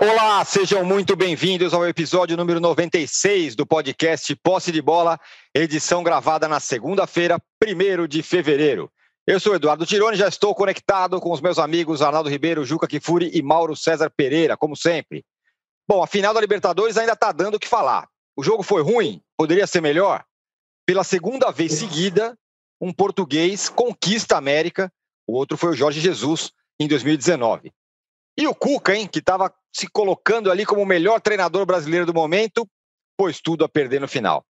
Olá, sejam muito bem-vindos ao episódio número 96 do podcast Posse de Bola, edição gravada na segunda-feira, 1 de fevereiro. Eu sou Eduardo Tironi, já estou conectado com os meus amigos Arnaldo Ribeiro, Juca Kifuri e Mauro César Pereira, como sempre. Bom, a final da Libertadores ainda está dando o que falar. O jogo foi ruim? Poderia ser melhor? Pela segunda vez seguida, um português conquista a América, o outro foi o Jorge Jesus, em 2019. E o Cuca, hein, que estava se colocando ali como o melhor treinador brasileiro do momento, pôs tudo a perder no final.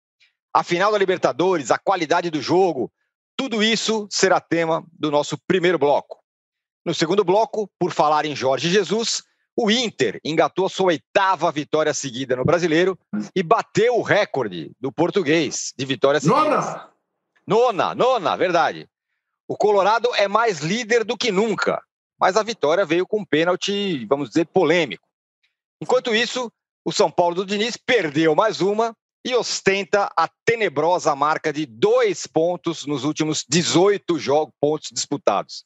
A final da Libertadores, a qualidade do jogo, tudo isso será tema do nosso primeiro bloco. No segundo bloco, por falar em Jorge Jesus, o Inter engatou sua oitava vitória seguida no Brasileiro e bateu o recorde do português de vitórias seguidas. Nona! Nona, nona, verdade. O Colorado é mais líder do que nunca, mas a vitória veio com um pênalti, vamos dizer, polêmico. Enquanto isso, o São Paulo do Diniz perdeu mais uma e ostenta a tenebrosa marca de dois pontos nos últimos 18 jogos, pontos disputados.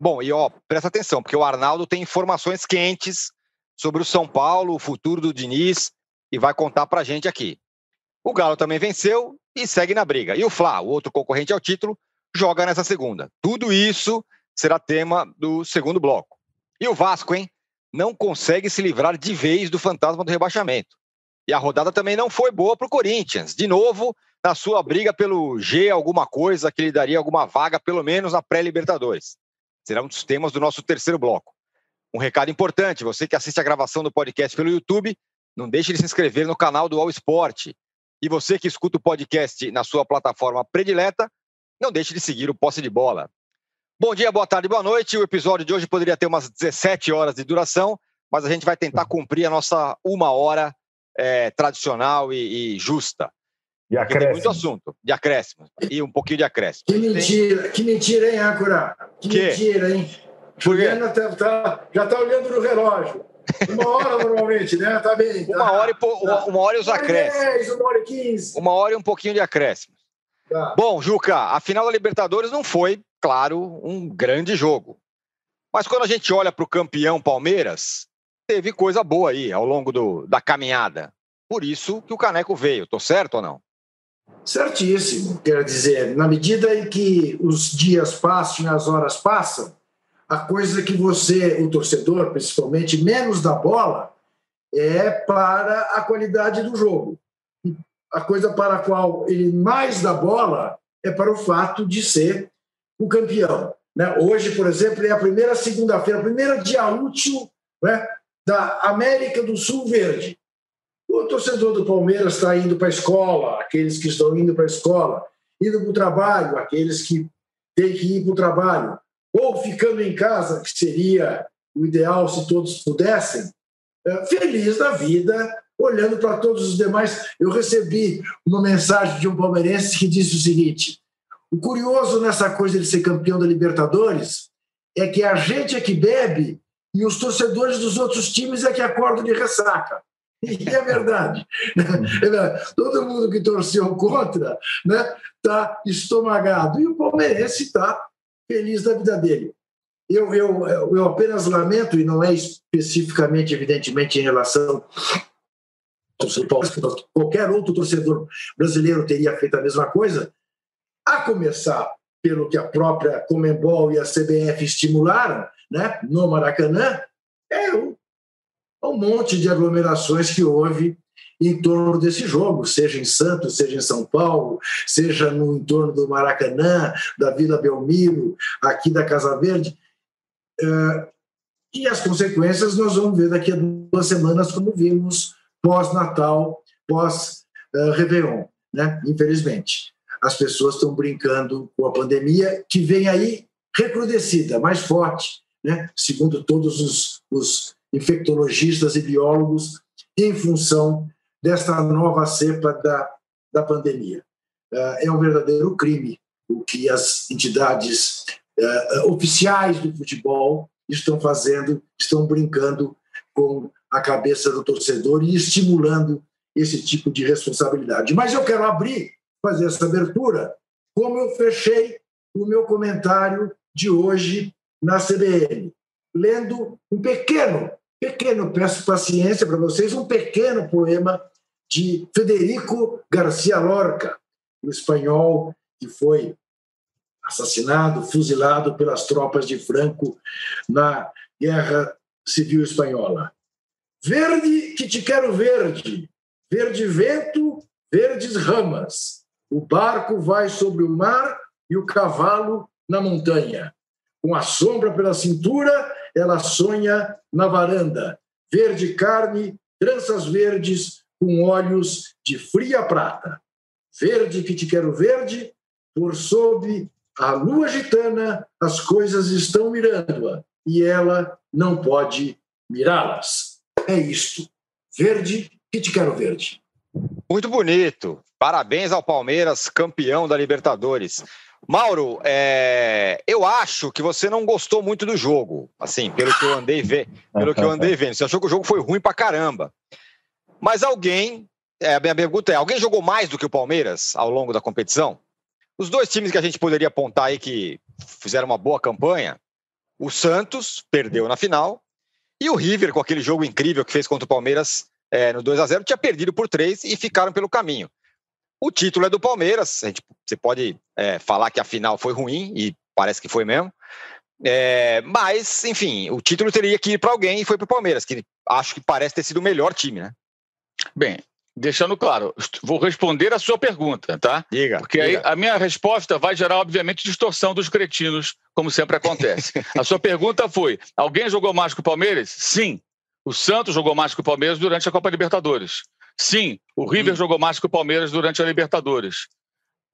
Bom, e ó, presta atenção, porque o Arnaldo tem informações quentes sobre o São Paulo, o futuro do Diniz, e vai contar pra gente aqui. O Galo também venceu e segue na briga. E o Fla, o outro concorrente ao título, joga nessa segunda. Tudo isso será tema do segundo bloco. E o Vasco, hein? Não consegue se livrar de vez do fantasma do rebaixamento. E a rodada também não foi boa para o Corinthians. De novo, na sua briga pelo G, alguma coisa que lhe daria alguma vaga, pelo menos na pré-Libertadores. Será um dos temas do nosso terceiro bloco. Um recado importante: você que assiste a gravação do podcast pelo YouTube, não deixe de se inscrever no canal do All Sport. E você que escuta o podcast na sua plataforma predileta, não deixe de seguir o Posse de Bola. Bom dia, boa tarde, boa noite. O episódio de hoje poderia ter umas 17 horas de duração, mas a gente vai tentar cumprir a nossa uma hora é, tradicional e, e justa. De Porque tem muito assunto, de acréscimo. E um pouquinho de acréscimo. Que mentira, tem... que mentira, hein, Âncora? Que, que? mentira, hein? Juliana tá, tá, já está olhando no relógio. Uma hora normalmente, né? Tá bem. Tá, uma, hora e po... tá. uma hora e os acréscimos. uma hora e quinze. Uma hora e um pouquinho de acréscimo. Tá. Bom, Juca, a final da Libertadores não foi claro, um grande jogo. Mas quando a gente olha para o campeão Palmeiras, teve coisa boa aí ao longo do, da caminhada. Por isso que o Caneco veio. Tô certo ou não? Certíssimo. Quer dizer, na medida em que os dias passam e as horas passam, a coisa que você, o torcedor, principalmente, menos da bola, é para a qualidade do jogo. A coisa para a qual ele mais dá bola é para o fato de ser o campeão. Né? Hoje, por exemplo, é a primeira segunda-feira, primeiro dia útil né, da América do Sul Verde. O torcedor do Palmeiras está indo para a escola, aqueles que estão indo para a escola, indo para o trabalho, aqueles que têm que ir para o trabalho, ou ficando em casa, que seria o ideal se todos pudessem, é, feliz da vida, olhando para todos os demais. Eu recebi uma mensagem de um palmeirense que disse o seguinte: o curioso nessa coisa de ser campeão da Libertadores é que a gente é que bebe e os torcedores dos outros times é que acordam de ressaca. E é verdade. Todo mundo que torceu contra está né, tá estomagado. E o palmeirense está feliz da vida dele. Eu, eu, eu apenas lamento, e não é especificamente, evidentemente, em relação qualquer outro torcedor brasileiro teria feito a mesma coisa, a começar pelo que a própria Comembol e a CBF estimularam, né, no Maracanã, é um, monte de aglomerações que houve em torno desse jogo, seja em Santos, seja em São Paulo, seja no entorno do Maracanã, da Vila Belmiro, aqui da Casa Verde. Uh, e as consequências nós vamos ver daqui a duas semanas, como vimos pós-Natal, pós-Réveillon, né? infelizmente as pessoas estão brincando com a pandemia, que vem aí recrudescida, mais forte, né? segundo todos os, os infectologistas e biólogos, em função desta nova cepa da, da pandemia. Uh, é um verdadeiro crime o que as entidades uh, oficiais do futebol estão fazendo, estão brincando com a cabeça do torcedor e estimulando esse tipo de responsabilidade. Mas eu quero abrir fazer essa abertura, como eu fechei o meu comentário de hoje na CBN, lendo um pequeno pequeno, peço paciência para vocês, um pequeno poema de Federico Garcia Lorca, o espanhol que foi assassinado, fuzilado pelas tropas de Franco na Guerra Civil Espanhola. Verde que te quero verde, verde vento, verdes ramas. O barco vai sobre o mar e o cavalo na montanha. Com a sombra pela cintura, ela sonha na varanda. Verde carne, tranças verdes, com olhos de fria prata. Verde que te quero verde, por sob a lua gitana as coisas estão mirando-a e ela não pode mirá-las. É isto. Verde que te quero verde. Muito bonito. Parabéns ao Palmeiras, campeão da Libertadores. Mauro, é... eu acho que você não gostou muito do jogo, assim, pelo que eu andei vendo, pelo que eu andei vendo. Você achou que o jogo foi ruim pra caramba. Mas alguém, é, a minha pergunta é, alguém jogou mais do que o Palmeiras ao longo da competição? Os dois times que a gente poderia apontar aí que fizeram uma boa campanha, o Santos perdeu na final e o River, com aquele jogo incrível que fez contra o Palmeiras é, no 2 a 0 tinha perdido por três e ficaram pelo caminho. O título é do Palmeiras, a gente, você pode é, falar que a final foi ruim, e parece que foi mesmo, é, mas, enfim, o título teria que ir para alguém e foi para o Palmeiras, que acho que parece ter sido o melhor time, né? Bem, deixando claro, vou responder a sua pergunta, tá? Diga. Porque diga. aí a minha resposta vai gerar, obviamente, distorção dos cretinos, como sempre acontece. a sua pergunta foi: alguém jogou mais que o Palmeiras? Sim. O Santos jogou mais que o Palmeiras durante a Copa Libertadores. Sim, o River hum. jogou mais que o Palmeiras durante a Libertadores.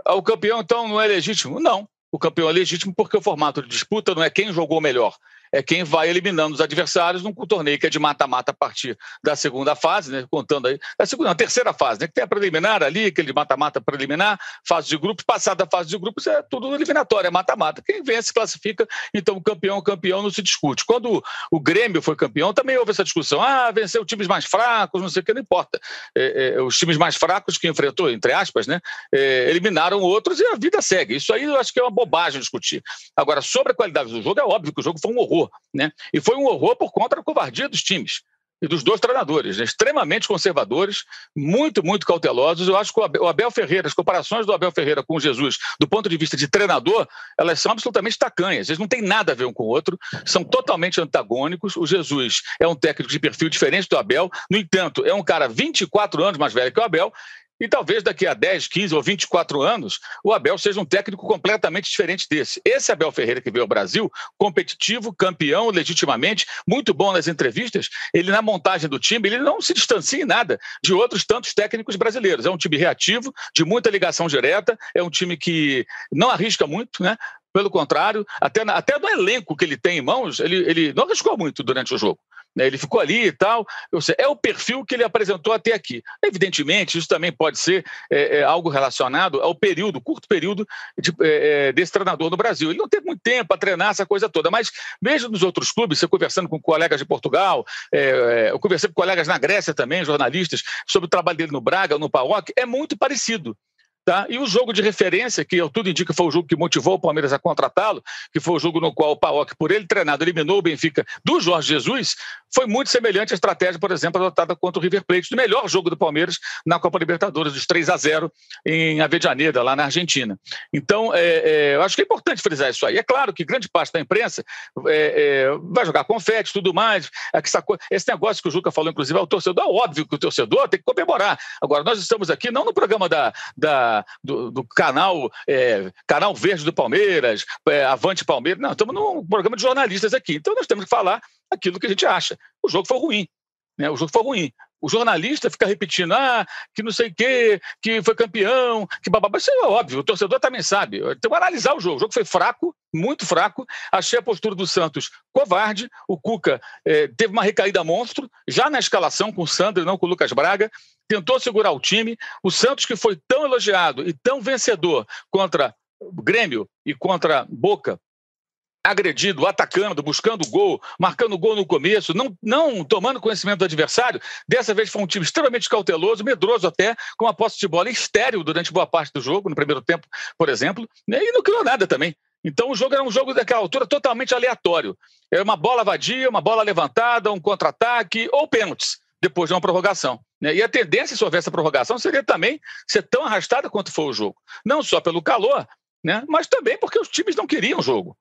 O campeão, então, não é legítimo? Não. O campeão é legítimo porque o formato de disputa não é quem jogou melhor, é quem vai eliminando os adversários num torneio que é de mata-mata a partir da segunda fase, né? Contando aí, da segunda, a terceira fase, né? Que tem a preliminar ali, aquele mata-mata preliminar, fase de grupos, passada a fase de grupos, é tudo eliminatório, é mata-mata. Quem vence classifica, então o campeão, campeão não se discute. Quando o Grêmio foi campeão, também houve essa discussão. Ah, venceu times mais fracos, não sei o que, não importa. É, é, os times mais fracos que enfrentou, entre aspas, né? É, eliminaram outros e a vida segue. Isso aí eu acho que é uma bobagem discutir. Agora, sobre a qualidade do jogo, é óbvio que o jogo foi um horror horror. Né? E foi um horror por conta da covardia dos times e dos dois treinadores, né? extremamente conservadores, muito, muito cautelosos. Eu acho que o Abel Ferreira, as comparações do Abel Ferreira com o Jesus, do ponto de vista de treinador, elas são absolutamente tacanhas. Eles não têm nada a ver um com o outro, são totalmente antagônicos. O Jesus é um técnico de perfil diferente do Abel, no entanto, é um cara 24 anos mais velho que o Abel e talvez daqui a 10, 15 ou 24 anos, o Abel seja um técnico completamente diferente desse. Esse Abel Ferreira que veio ao Brasil, competitivo, campeão, legitimamente, muito bom nas entrevistas, ele na montagem do time, ele não se distancia em nada de outros tantos técnicos brasileiros. É um time reativo, de muita ligação direta, é um time que não arrisca muito, né? Pelo contrário, até, até no elenco que ele tem em mãos, ele, ele não arriscou muito durante o jogo. Né? Ele ficou ali e tal. É o perfil que ele apresentou até aqui. Evidentemente, isso também pode ser é, é, algo relacionado ao período, curto período de, é, é desse treinador no Brasil. Ele não teve muito tempo para treinar essa coisa toda, mas mesmo nos outros clubes, você conversando com colegas de Portugal, é, é, eu conversei com colegas na Grécia também, jornalistas, sobre o trabalho dele no Braga, no PAOK, é muito parecido. Tá? E o jogo de referência, que tudo indica foi o jogo que motivou o Palmeiras a contratá-lo, que foi o jogo no qual o Paok, por ele treinado, eliminou o Benfica do Jorge Jesus, foi muito semelhante à estratégia, por exemplo, adotada contra o River Plate, do melhor jogo do Palmeiras na Copa Libertadores, dos 3 a 0 em Avejaneda, lá na Argentina. Então, é, é, eu acho que é importante frisar isso aí. É claro que grande parte da imprensa é, é vai jogar confete tudo mais. É esse negócio que o Juca falou, inclusive, ao torcedor, é óbvio que o torcedor tem que comemorar. Agora, nós estamos aqui não no programa da, da do, do canal, é, canal Verde do Palmeiras, é, Avante Palmeiras. Não, estamos num programa de jornalistas aqui. Então nós temos que falar aquilo que a gente acha. O jogo foi ruim. Né? O jogo foi ruim. O jornalista fica repetindo, ah, que não sei o quê, que foi campeão, que bababá. Isso é óbvio, o torcedor também sabe. Tem que analisar o jogo. O jogo foi fraco, muito fraco. Achei a postura do Santos covarde. O Cuca eh, teve uma recaída monstro, já na escalação com o Sandro, não com o Lucas Braga. Tentou segurar o time. O Santos, que foi tão elogiado e tão vencedor contra Grêmio e contra Boca, agredido, atacando, buscando gol, marcando gol no começo, não, não tomando conhecimento do adversário. Dessa vez foi um time extremamente cauteloso, medroso até, com a posse de bola estéreo durante boa parte do jogo, no primeiro tempo, por exemplo, né? e não criou nada também. Então o jogo era um jogo daquela altura totalmente aleatório. Era uma bola vadia, uma bola levantada, um contra-ataque ou pênaltis depois de uma prorrogação. Né? E a tendência, se houvesse a prorrogação, seria também ser tão arrastada quanto foi o jogo. Não só pelo calor, né? mas também porque os times não queriam o jogo.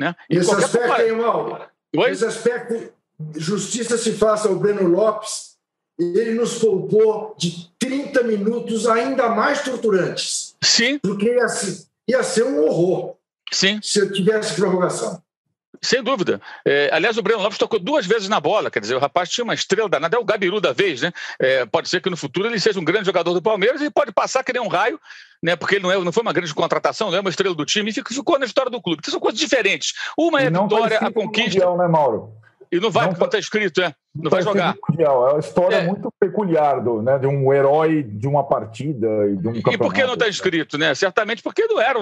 Né? E esse aspecto, compara... hein, Mauro? Esse aspecto, justiça se faça ao Breno Lopes, ele nos poupou de 30 minutos ainda mais torturantes. Sim. Porque ia ser, ia ser um horror. Sim. Se eu tivesse prorrogação. Sem dúvida. É, aliás, o Breno Lopes tocou duas vezes na bola, quer dizer, o rapaz tinha uma estrela danada, é o Gabiru da vez, né? É, pode ser que no futuro ele seja um grande jogador do Palmeiras e pode passar que nem um raio, né? Porque ele não, é, não foi uma grande contratação, não é uma estrela do time, e ficou na história do clube. Que são coisas diferentes. Uma é a vitória, a conquista. Mundial, né, Mauro? E não vai, não porque está escrito, é. Não vai jogar. É uma história é. muito peculiar do, né, de um herói de uma partida e de um campeonato. E por que não está escrito? Né? Certamente porque não era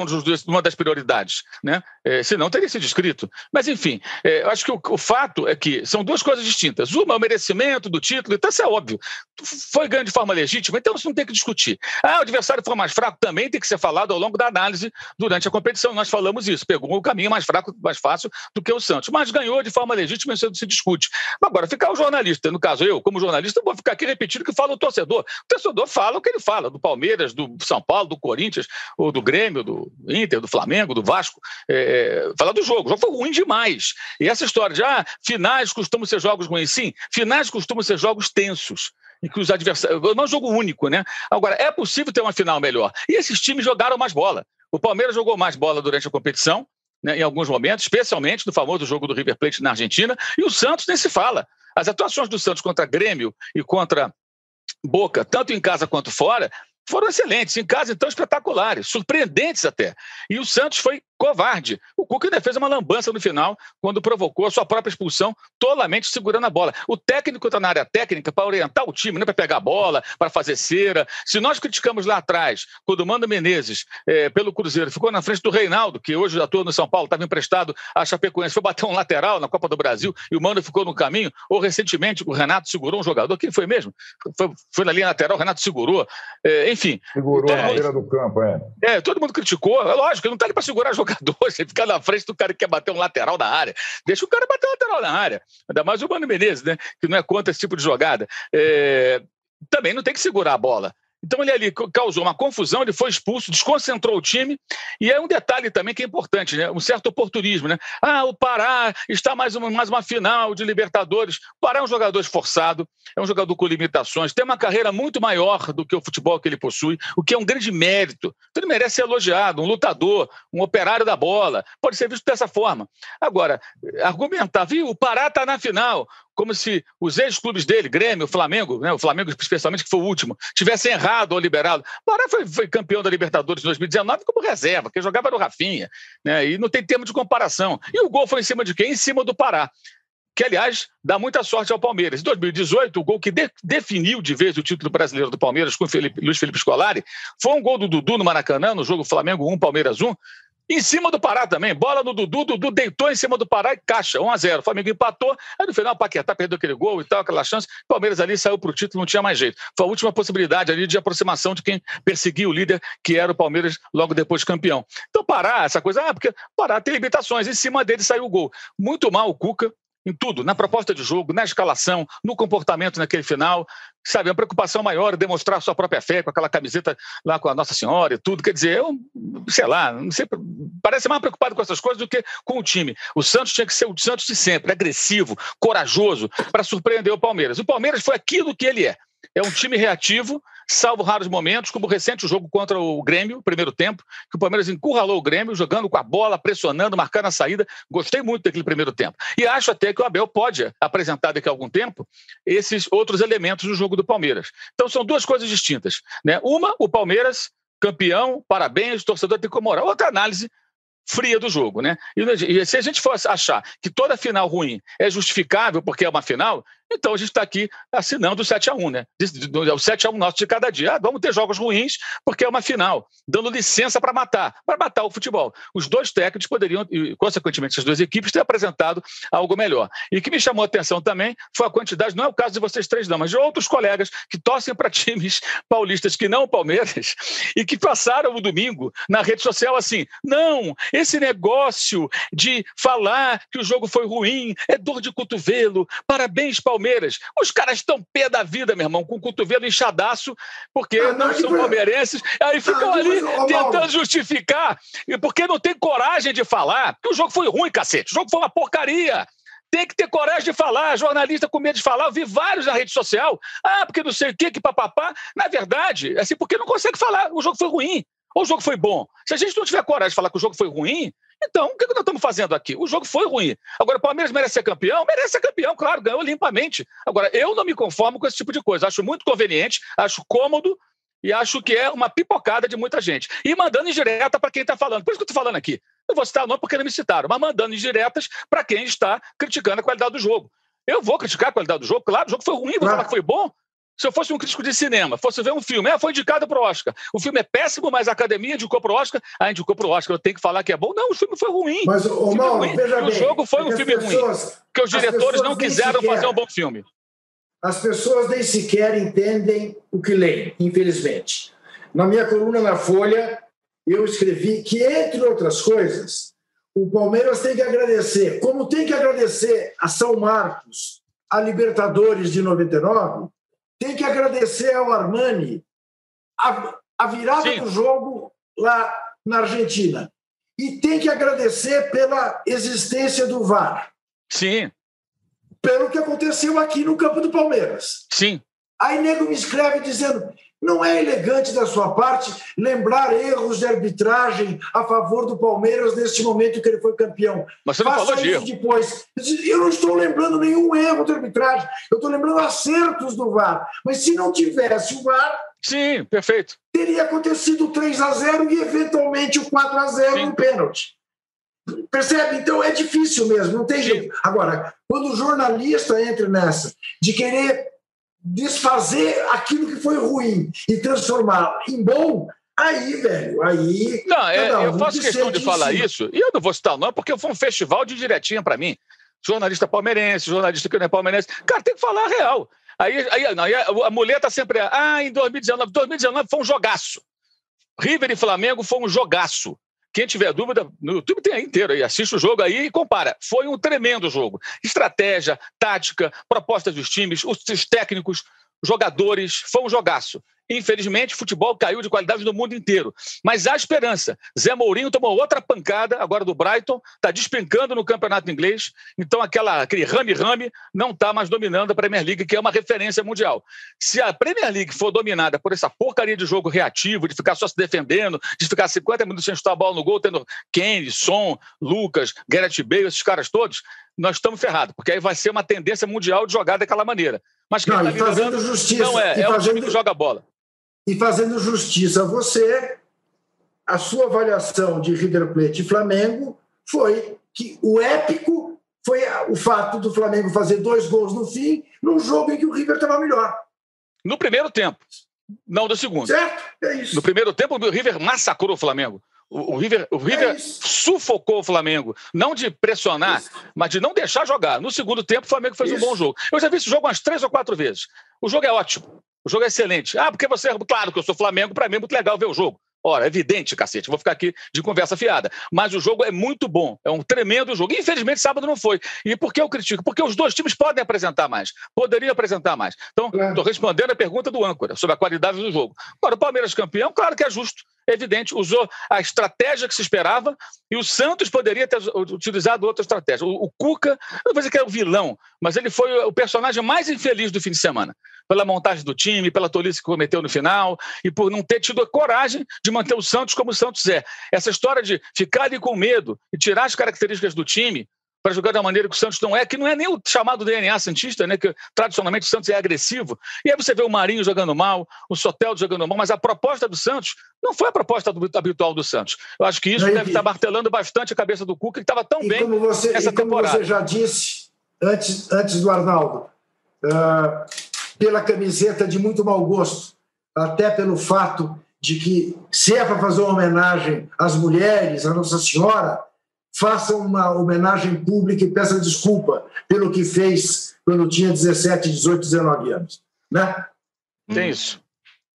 uma das prioridades. Né? É, senão teria sido escrito. Mas, enfim, é, eu acho que o, o, fato é que são duas coisas distintas. Uma é o merecimento do título, então isso é óbvio. Foi ganho de forma legítima, então isso não tem que discutir. Ah, o adversário foi mais fraco, também tem que ser falado ao longo da análise durante a competição. Nós falamos isso. Pegou o caminho mais fraco, mais fácil do que o Santos. Mas ganhou de forma legítima, isso se discute. Agora, ficar o jornalista, no caso eu, como jornalista, vou ficar aqui repetindo o que fala o torcedor. O torcedor fala o que ele fala, do Palmeiras, do São Paulo, do Corinthians, ou do Grêmio, do Inter, do Flamengo, do Vasco. É, fala do jogo. O jogo foi ruim demais. E essa história de ah, finais costumam ser jogos ruins. Sim, finais costumam ser jogos tensos em que os adversários. Não é um jogo único, né? Agora, é possível ter uma final melhor. E esses times jogaram mais bola. O Palmeiras jogou mais bola durante a competição, né, em alguns momentos, especialmente no famoso jogo do River Plate na Argentina, e o Santos nem se fala. As atuações do Santos contra Grêmio e contra Boca, tanto em casa quanto fora, foram excelentes. Em casa, então, espetaculares, surpreendentes até. E o Santos foi covarde. O Cuca ainda fez uma lambança no final, quando provocou a sua própria expulsão, tolamente segurando a bola. O técnico está na área técnica para orientar o time, não para pegar a bola, para fazer cera. Se nós criticamos lá atrás, quando o Mano Menezes, é, pelo Cruzeiro, ficou na frente do Reinaldo, que hoje atua no São Paulo, estava emprestado à Chapecoense, foi bater um lateral na Copa do Brasil e o Mano ficou no caminho, ou recentemente o Renato segurou um jogador, quem foi mesmo? Foi, foi na linha lateral, o Renato segurou. É, enfim. Segurou na beira do campo, é. É, todo mundo criticou. É lógico, ele não está ali para segurar jogador jogador, você fica na frente do cara que quer bater um lateral na área. Deixa o cara bater um lateral na área. Ainda mais o Mano Menezes, né? Que não é contra esse tipo de jogada. É... Também não tem que segurar a bola. Então ele ali causou uma confusão, ele foi expulso, desconcentrou o time. E é um detalhe também que é importante, né? Um certo oportunismo, né? Ah, o Pará está mais uma, mais uma final de Libertadores. O Pará é um jogador esforçado, é um jogador com limitações, tem uma carreira muito maior do que o futebol que ele possui, o que é um grande mérito. Então ele merece ser elogiado, um lutador, um operário da bola. Pode ser visto dessa forma. Agora, argumentar, viu? O Pará está na final como se os ex-clubes dele, Grêmio, Flamengo, né, o Flamengo especialmente, que foi o último, tivessem errado ou liberado. Pará foi, foi, campeão da Libertadores em 2019 como reserva, porque jogava no Rafinha, né, e não tem termo de comparação. E o gol foi em cima de quem? Em cima do Pará. Que, aliás, dá muita sorte ao Palmeiras. Em 2018, o gol que de, definiu de vez o título brasileiro do Palmeiras com Felipe, Luiz Felipe Scolari foi um gol do Dudu no Maracanã, no jogo Flamengo 1, Palmeiras 1, em cima do Pará também, bola no Dudu, Dudu deitou em cima do Pará e caixa, 1 a 0 O Flamengo empatou, aí no final o Paquetá perdeu aquele gol e tal, aquela chance. O Palmeiras ali saiu para o título, não tinha mais jeito. Foi a última possibilidade ali de aproximação de quem perseguia o líder, que era o Palmeiras, logo depois de campeão. Então, Pará, essa coisa, ah, porque Pará tem limitações, em cima dele saiu o gol. Muito mal o Cuca, em tudo, na proposta de jogo, na escalação, no comportamento naquele final. Sabe, a preocupação maior é demonstrar sua própria fé com aquela camiseta lá com a Nossa Senhora e tudo. Quer dizer, eu, sei lá, não sei, parece mais preocupado com essas coisas do que com o time. O Santos tinha que ser o Santos de sempre, agressivo, corajoso, para surpreender o Palmeiras. O Palmeiras foi aquilo que ele é. É um time reativo, salvo raros momentos, como o recente jogo contra o Grêmio, primeiro tempo, que o Palmeiras encurralou o Grêmio, jogando com a bola, pressionando, marcando a saída. Gostei muito daquele primeiro tempo. E acho até que o Abel pode apresentar daqui a algum tempo esses outros elementos no jogo do Palmeiras. Então são duas coisas distintas. Né? Uma, o Palmeiras, campeão, parabéns, torcedor tem que comemorar. Outra análise, fria do jogo, né? E, se a gente fosse achar que toda final ruim é justificável porque é uma final, Então a gente está aqui assinando o 7x1, né? O 7x1 nosso de cada dia. Ah, vamos ter jogos ruins, porque é uma final, dando licença para matar, para matar o futebol. Os dois técnicos poderiam, e, consequentemente, as duas equipes, ter apresentado algo melhor. E o que me chamou a atenção também foi a quantidade, não é o caso de vocês três, não, mas de outros colegas que torcem para times paulistas que não o Palmeiras e que passaram o domingo na rede social assim: não, esse negócio de falar que o jogo foi ruim é dor de cotovelo, parabéns, Palmeiras Palmeiras. Os caras estão pé da vida, meu irmão, com o cotovelo inchadaço, porque ah, não, não são palmeirenses. Aí ficam ah, ali mas, tentando justificar, porque não tem coragem de falar que o jogo foi ruim, cacete. O jogo foi uma porcaria. Tem que ter coragem de falar. Jornalista com medo de falar. Eu vi vários na rede social. Ah, porque não sei o que, que papapá. Na verdade, é assim, porque não consegue falar. O jogo foi ruim. Ou o jogo foi bom. Se a gente não tiver coragem de falar que o jogo foi ruim, então, o que nós estamos fazendo aqui? O jogo foi ruim. Agora, o Palmeiras merece ser campeão? Merece ser campeão, claro, ganhou limpamente. Agora, eu não me conformo com esse tipo de coisa. Acho muito conveniente, acho cômodo e acho que é uma pipocada de muita gente. E mandando indireta para quem está falando. Por isso que eu estou falando aqui. Não vou citar o nome porque não me citaram, mas mandando indiretas para quem está criticando a qualidade do jogo. Eu vou criticar a qualidade do jogo, claro, o jogo foi ruim, vou falar que foi bom. Se eu fosse um crítico de cinema, fosse ver um filme, é, foi indicado para o Oscar. O filme é péssimo, mas a academia indicou para o Oscar. Ah, indicou para o Oscar, eu tenho que falar que é bom. Não, o filme foi ruim. Mas, o, Mal, ruim. veja o jogo foi um filme pessoas, ruim. Porque os diretores não quiseram sequer, fazer um bom filme. As pessoas nem sequer entendem o que leem, infelizmente. Na minha coluna na Folha, eu escrevi que, entre outras coisas, o Palmeiras tem que agradecer, como tem que agradecer a São Marcos, a Libertadores de 99, tem que agradecer ao Armani a, a virada Sim. do jogo lá na Argentina. E tem que agradecer pela existência do VAR. Sim. Pelo que aconteceu aqui no campo do Palmeiras. Sim. Aí nego me escreve dizendo: não é elegante da sua parte lembrar erros de arbitragem a favor do Palmeiras neste momento que ele foi campeão. Mas você não Faça falou isso de depois. Eu não estou lembrando nenhum erro de arbitragem. Eu estou lembrando acertos do VAR. Mas se não tivesse o VAR. Sim, perfeito. Teria acontecido 3 a 0 e eventualmente o 4 a 0 no pênalti. Percebe? Então é difícil mesmo, não tem Sim. jeito. Agora, quando o jornalista entra nessa de querer desfazer aquilo que foi ruim e transformar em bom, aí, velho, aí. Não, é, um eu faço questão de falar isso, e eu não vou citar o nome, porque foi um festival de direitinha para mim. Jornalista palmeirense, jornalista que não é palmeirense. Cara, tem que falar a real. Aí, aí, não, aí a mulher tá sempre. Ah, em 2019. 2019 foi um jogaço. River e Flamengo foi um jogaço. Quem tiver dúvida, no YouTube tem aí inteiro aí, assiste o jogo aí e compara. Foi um tremendo jogo. Estratégia, tática, propostas dos times, os técnicos, jogadores, foi um jogaço. Infelizmente, o futebol caiu de qualidade no mundo inteiro. Mas há esperança. Zé Mourinho tomou outra pancada agora do Brighton, está despencando no campeonato inglês. Então, aquela, aquele rame-rame não está mais dominando a Premier League, que é uma referência mundial. Se a Premier League for dominada por essa porcaria de jogo reativo, de ficar só se defendendo, de ficar 50 minutos sem chutar a bola no gol, tendo Kane, Son, Lucas, Gareth Bale, esses caras todos, nós estamos ferrados, porque aí vai ser uma tendência mundial de jogar daquela maneira. Mas quem está fazendo justiça, não é, é fazendo... o time que joga bola e fazendo justiça a você, a sua avaliação de River Plate e Flamengo foi que o épico foi o fato do Flamengo fazer dois gols no fim, num jogo em que o River estava melhor. No primeiro tempo, não do segundo. Certo, é isso. No primeiro tempo, o River massacrou o Flamengo. O, o River, o River é sufocou o Flamengo, não de pressionar, isso. mas de não deixar jogar. No segundo tempo, o Flamengo fez isso. um bom jogo. Eu já vi esse jogo umas três ou quatro vezes. O jogo é ótimo. O jogo é excelente. Ah, porque você. Claro que eu sou Flamengo, para mim é muito legal ver o jogo. Ora, é evidente, cacete, vou ficar aqui de conversa fiada. Mas o jogo é muito bom, é um tremendo jogo. Infelizmente, sábado não foi. E por que eu critico? Porque os dois times podem apresentar mais, poderiam apresentar mais. Então, estou respondendo a pergunta do âncora sobre a qualidade do jogo. Agora, o Palmeiras campeão, claro que é justo evidente, usou a estratégia que se esperava e o Santos poderia ter utilizado outra estratégia. O, o Cuca, não vou dizer que é o vilão, mas ele foi o personagem mais infeliz do fim de semana. Pela montagem do time, pela tolice que cometeu no final e por não ter tido a coragem de manter o Santos como o Santos é. Essa história de ficar ali com medo e tirar as características do time para jogar da maneira que o Santos não é, que não é nem o chamado DNA Santista, né? Que tradicionalmente o Santos é agressivo. E aí você vê o Marinho jogando mal, o Sotel jogando mal, mas a proposta do Santos não foi a proposta do, habitual do Santos. Eu acho que isso aí, deve estar martelando bastante a cabeça do Cuca, que estava tão bem você, essa como temporada. você já disse antes, antes do Arnaldo, uh, pela camiseta de muito mau gosto, até pelo fato de que, se é para fazer uma homenagem às mulheres, à Nossa Senhora, faça uma homenagem pública e peça desculpa pelo que fez quando tinha 17, 18, 19 anos. Né? Tem isso.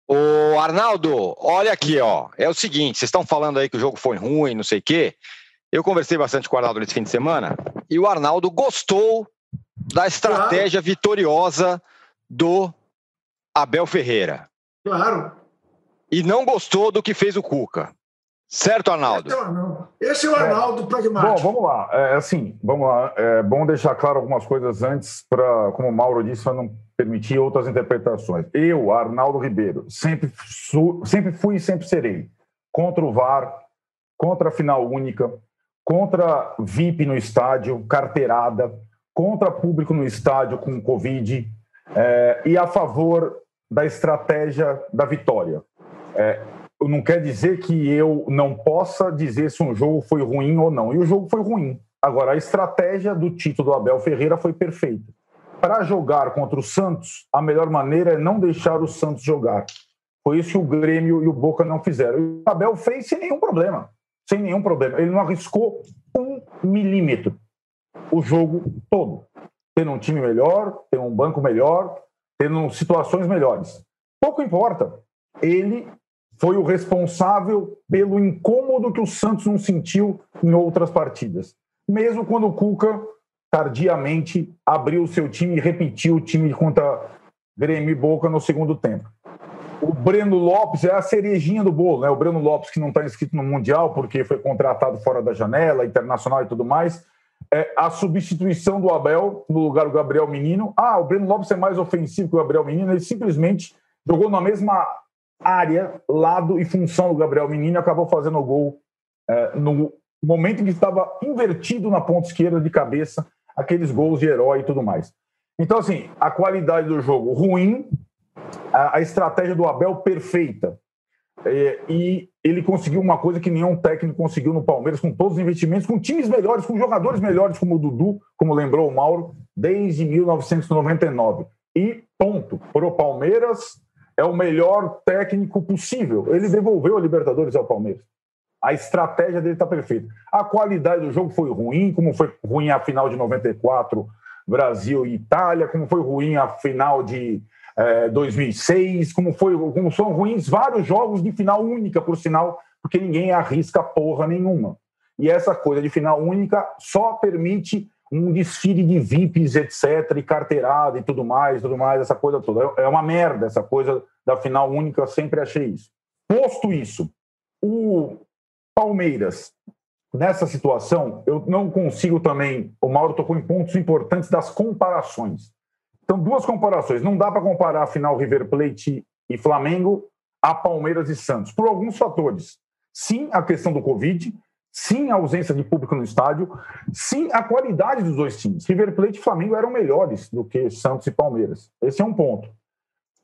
O Arnaldo, olha aqui, ó. É o seguinte: vocês estão falando aí que o jogo foi ruim, não sei o quê. Eu conversei bastante com o Arnaldo nesse fim de semana e o Arnaldo gostou da estratégia claro. vitoriosa do Abel Ferreira. Claro. E não gostou do que fez o Cuca. Certo, Arnaldo? Esse é o Arnaldo, Esse é o Arnaldo é. pragmático. Bom, vamos lá. É, assim, vamos lá. É bom deixar claro algumas coisas antes, para, como o Mauro disse, para não permitir outras interpretações. Eu, Arnaldo Ribeiro, sempre, sempre fui e sempre serei contra o VAR, contra a final única, contra VIP no estádio, carteirada, contra público no estádio com Covid é, e a favor da estratégia da vitória. É, não quer dizer que eu não possa dizer se um jogo foi ruim ou não. E o jogo foi ruim. Agora, a estratégia do título do Abel Ferreira foi perfeita. Para jogar contra o Santos, a melhor maneira é não deixar o Santos jogar. Foi isso que o Grêmio e o Boca não fizeram. E o Abel fez sem nenhum problema. Sem nenhum problema. Ele não arriscou um milímetro o jogo todo. Tendo um time melhor, tendo um banco melhor, tendo situações melhores. Pouco importa. Ele foi o responsável pelo incômodo que o Santos não sentiu em outras partidas. Mesmo quando o Cuca, tardiamente, abriu o seu time e repetiu o time contra Grêmio e Boca no segundo tempo. O Breno Lopes é a cerejinha do bolo, né? O Breno Lopes, que não está inscrito no Mundial porque foi contratado fora da janela, internacional e tudo mais. É a substituição do Abel no lugar do Gabriel Menino. Ah, o Breno Lopes é mais ofensivo que o Gabriel Menino. Ele simplesmente jogou na mesma área, lado e função do Gabriel Menino acabou fazendo o gol é, no momento em que estava invertido na ponta esquerda de cabeça, aqueles gols de herói e tudo mais. Então, assim, a qualidade do jogo ruim, a, a estratégia do Abel perfeita. É, e ele conseguiu uma coisa que nenhum técnico conseguiu no Palmeiras, com todos os investimentos, com times melhores, com jogadores melhores, como o Dudu, como lembrou o Mauro, desde 1999. E ponto. Para o Palmeiras, é o melhor técnico possível. Ele devolveu a Libertadores ao Palmeiras. A estratégia dele está perfeita. A qualidade do jogo foi ruim, como foi ruim a final de 94, Brasil e Itália, como foi ruim a final de é, 2006, como, foi, como são ruins vários jogos de final única, por sinal, porque ninguém arrisca porra nenhuma. E essa coisa de final única só permite um desfile de VIPs, etc., e carteirada e tudo mais, tudo mais, essa coisa toda. É uma merda essa coisa da final única, eu sempre achei isso. Posto isso, o Palmeiras, nessa situação, eu não consigo também. O Mauro tocou em pontos importantes das comparações. Então, duas comparações. Não dá para comparar a final River Plate e Flamengo a Palmeiras e Santos, por alguns fatores. Sim, a questão do Covid, sim, a ausência de público no estádio, sim, a qualidade dos dois times. River Plate e Flamengo eram melhores do que Santos e Palmeiras. Esse é um ponto.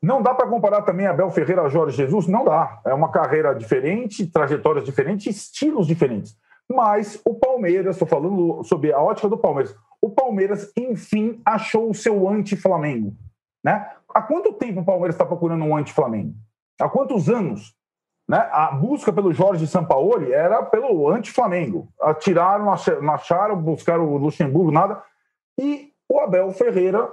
Não dá para comparar também Abel Ferreira a Jorge Jesus? Não dá. É uma carreira diferente, trajetórias diferentes, estilos diferentes. Mas o Palmeiras, estou falando sobre a ótica do Palmeiras, o Palmeiras, enfim, achou o seu anti-Flamengo. Né? Há quanto tempo o Palmeiras está procurando um anti-Flamengo? Há quantos anos? Né? A busca pelo Jorge Sampaoli era pelo anti-Flamengo. Atiraram, não acharam, buscaram o Luxemburgo, nada. E o Abel Ferreira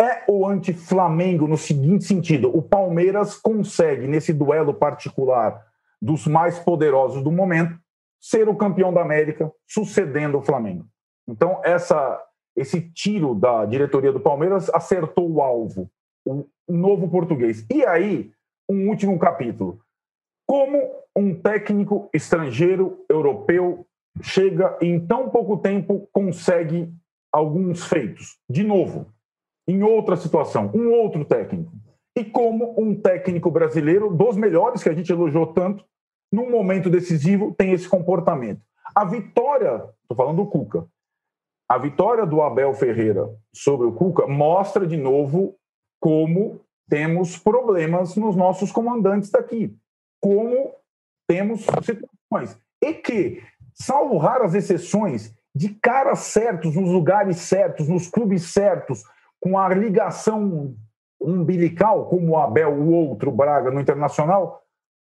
é o anti-Flamengo no seguinte sentido: o Palmeiras consegue, nesse duelo particular dos mais poderosos do momento, ser o campeão da América, sucedendo o Flamengo. Então, essa, esse tiro da diretoria do Palmeiras acertou o alvo, o novo português. E aí, um último capítulo. Como um técnico estrangeiro europeu chega e em tão pouco tempo consegue alguns feitos? De novo, em outra situação, um outro técnico. E como um técnico brasileiro, dos melhores que a gente elogiou tanto, num momento decisivo, tem esse comportamento. A vitória, estou falando do Cuca, a vitória do Abel Ferreira sobre o Cuca mostra de novo como temos problemas nos nossos comandantes daqui, como temos situações. E que, salvo raras exceções, de caras certos, nos lugares certos, nos clubes certos, com a ligação umbilical, como o Abel, o outro, Braga, no Internacional,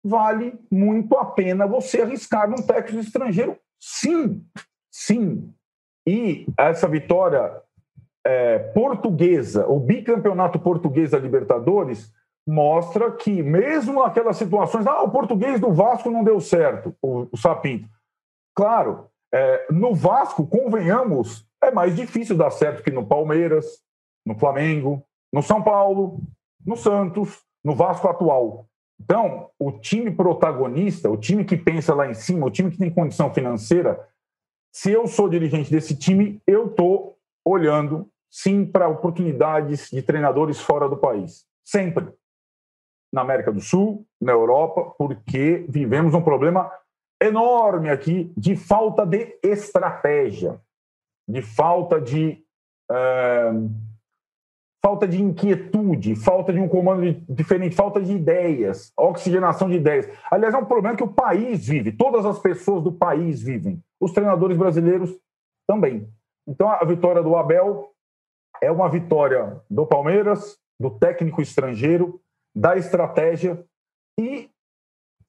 vale muito a pena você arriscar num técnico estrangeiro. Sim, sim. E essa vitória é, portuguesa, o bicampeonato português da Libertadores, mostra que, mesmo naquelas situações, ah, o português do Vasco não deu certo, o, o Sapinto. Claro, é, no Vasco, convenhamos, é mais difícil dar certo que no Palmeiras, no Flamengo, no São Paulo, no Santos, no Vasco atual. Então, o time protagonista, o time que pensa lá em cima, o time que tem condição financeira, se eu sou dirigente desse time, eu estou olhando sim para oportunidades de treinadores fora do país. Sempre. Na América do Sul, na Europa, porque vivemos um problema enorme aqui de falta de estratégia, de falta de. É falta de inquietude, falta de um comando diferente, falta de ideias, oxigenação de ideias. Aliás, é um problema que o país vive, todas as pessoas do país vivem, os treinadores brasileiros também. Então, a vitória do Abel é uma vitória do Palmeiras, do técnico estrangeiro, da estratégia e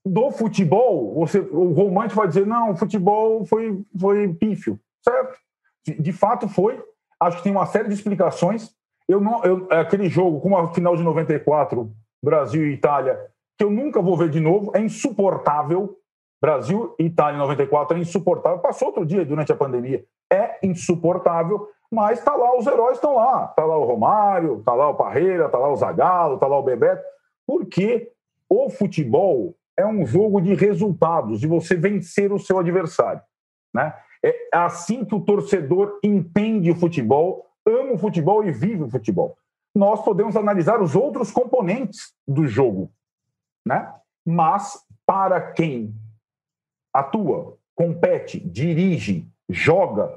do futebol. Você, o romântico vai dizer: não, o futebol foi, foi pífio, certo? De, de fato foi. Acho que tem uma série de explicações eu não, eu, é aquele jogo, como a final de 94, Brasil e Itália, que eu nunca vou ver de novo, é insuportável. Brasil e Itália em 94 é insuportável. Passou outro dia durante a pandemia. É insuportável, mas tá lá, os heróis estão lá. Tá lá o Romário, tá lá o Parreira, tá lá o Zagallo, tá lá o Bebeto. Porque o futebol é um jogo de resultados, de você vencer o seu adversário. Né? É assim que o torcedor entende o futebol, ama o futebol e vive o futebol. Nós podemos analisar os outros componentes do jogo, né? Mas para quem atua, compete, dirige, joga,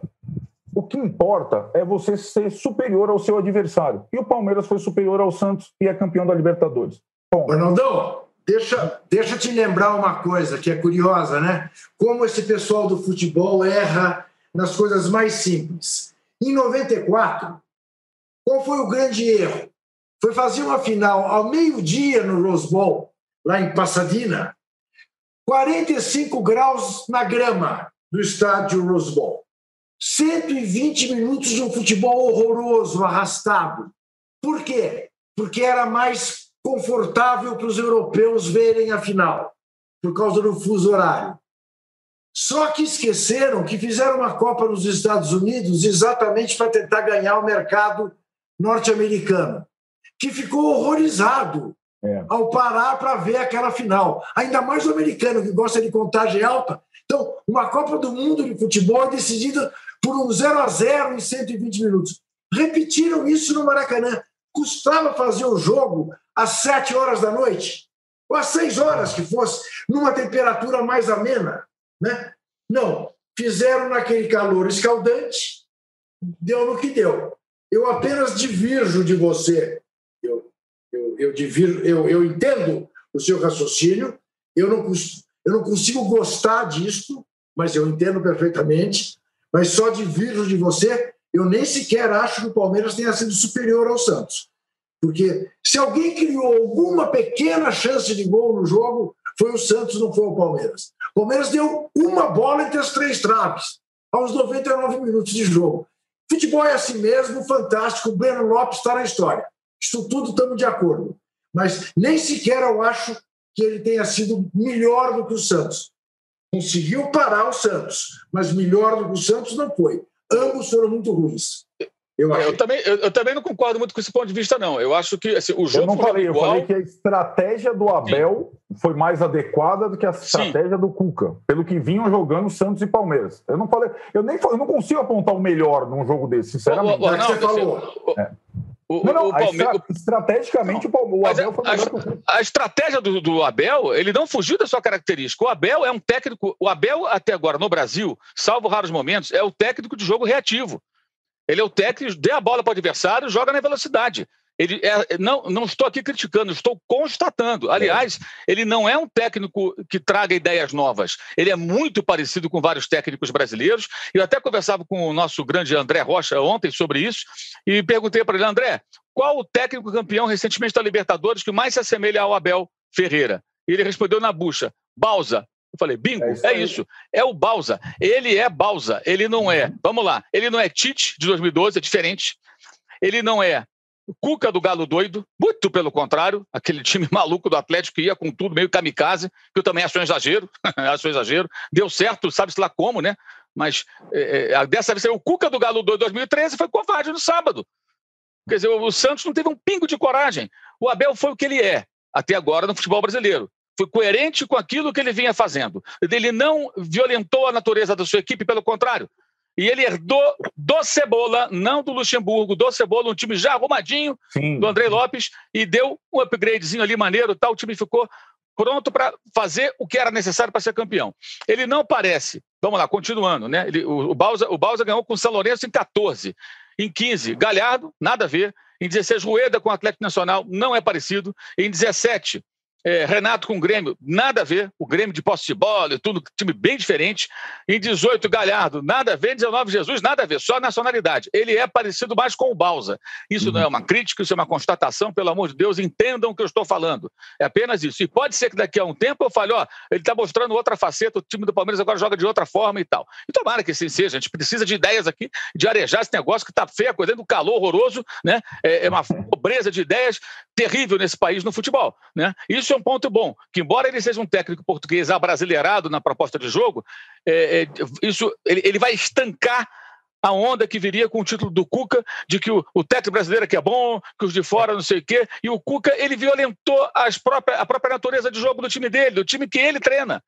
o que importa é você ser superior ao seu adversário. E o Palmeiras foi superior ao Santos e é campeão da Libertadores. Bom, deixa, deixa te lembrar uma coisa que é curiosa, né? Como esse pessoal do futebol erra nas coisas mais simples. Em 94, qual foi o grande erro? Foi fazer uma final ao meio-dia no Rose Bowl, lá em Pasadena, 45 graus na grama do estádio Rose Bowl. 120 minutos de um futebol horroroso, arrastado. Por quê? Porque era mais confortável para os europeus verem a final, por causa do fuso horário. Só que esqueceram que fizeram uma Copa nos Estados Unidos exatamente para tentar ganhar o mercado norte-americano, que ficou horrorizado é. ao parar para ver aquela final. Ainda mais o americano, que gosta de contagem alta. Então, uma Copa do Mundo de futebol é decidida por um 0 a 0 em 120 minutos. Repetiram isso no Maracanã. Custava fazer o jogo às 7 horas da noite, ou às 6 horas que fosse, numa temperatura mais amena. Né? Não, fizeram naquele calor escaldante, deu no que deu. Eu apenas divirjo de você. Eu, eu, eu, divirjo, eu, eu entendo o seu raciocínio, eu não, eu não consigo gostar disso, mas eu entendo perfeitamente, mas só divirjo de você. Eu nem sequer acho que o Palmeiras tenha sido superior ao Santos. Porque se alguém criou alguma pequena chance de gol no jogo, foi o Santos, não foi o Palmeiras. O Palmeiras deu uma bola entre as três traves, aos 99 minutos de jogo. Futebol é assim mesmo, fantástico. O Breno Lopes está na história. Isso tudo estamos de acordo. Mas nem sequer eu acho que ele tenha sido melhor do que o Santos. Conseguiu parar o Santos, mas melhor do que o Santos não foi. Ambos foram muito ruins. Eu, eu, também, eu, eu, também não concordo muito com esse ponto de vista, não. Eu acho que assim, o jogo. Eu não falei, igual... eu falei que a estratégia do Abel Sim. foi mais adequada do que a estratégia Sim. do Cuca, pelo que vinham jogando Santos e Palmeiras. Eu não falei, eu nem eu não consigo apontar o melhor num jogo desse, sinceramente. O, o, não, você falou. É. O, não, não, o Palmeiras... estrategicamente não, o Abel foi melhor a, o. A estratégia do, do Abel, ele não fugiu da sua característica. O Abel é um técnico. O Abel, até agora, no Brasil, salvo raros momentos, é o técnico de jogo reativo. Ele é o técnico, dê a bola para o adversário, joga na velocidade. Ele é, não, não estou aqui criticando, estou constatando. Aliás, ele não é um técnico que traga ideias novas. Ele é muito parecido com vários técnicos brasileiros. Eu até conversava com o nosso grande André Rocha ontem sobre isso e perguntei para ele, André, qual o técnico campeão recentemente da Libertadores que mais se assemelha ao Abel Ferreira? E ele respondeu na bucha, Balsa. Eu falei, bingo, é isso, é isso. É o Balsa. Ele é Balsa, ele não é. Vamos lá, ele não é Tite de 2012, é diferente. Ele não é Cuca do Galo doido, muito pelo contrário, aquele time maluco do Atlético que ia com tudo, meio kamikaze, que eu também acho um exagero, acho um exagero. Deu certo, sabe-se lá como, né? Mas é, é, dessa vez o Cuca do Galo doido 2013 foi covarde no sábado. Quer dizer, o Santos não teve um pingo de coragem. O Abel foi o que ele é, até agora no futebol brasileiro. Foi coerente com aquilo que ele vinha fazendo. Ele não violentou a natureza da sua equipe, pelo contrário. E ele herdou do Cebola, não do Luxemburgo, do Cebola, um time já arrumadinho Sim. do André Lopes, e deu um upgradezinho ali maneiro, tal, o time ficou pronto para fazer o que era necessário para ser campeão. Ele não parece, vamos lá, continuando, né? Ele, o, o, Bausa, o Bausa ganhou com o São Lourenço em 14. Em 15, Galhardo, nada a ver. Em 16, Rueda com o Atlético Nacional, não é parecido. Em 17, é, Renato com o Grêmio, nada a ver. O Grêmio de posse de bola e tudo, time bem diferente. Em 18, Galhardo, nada a ver. Em 19, Jesus, nada a ver. Só a nacionalidade. Ele é parecido mais com o Balsa. Isso uhum. não é uma crítica, isso é uma constatação. Pelo amor de Deus, entendam o que eu estou falando. É apenas isso. E pode ser que daqui a um tempo eu fale, ó, ele está mostrando outra faceta, o time do Palmeiras agora joga de outra forma e tal. E tomara que assim seja. A gente precisa de ideias aqui, de arejar esse negócio que está feio, a coisa do calor horroroso, né? É, é uma pobreza de ideias terrível nesse país no futebol, né? Isso é um ponto bom, que embora ele seja um técnico português abrasileirado na proposta de jogo, é, é, isso ele, ele, vai estancar a onda que viria com o título do Cuca, de que o, o técnico brasileiro é que é bom, que os de fora não sei o quê, e o Cuca ele violentou as próprias, a própria natureza de jogo do time dele, do time que ele treina.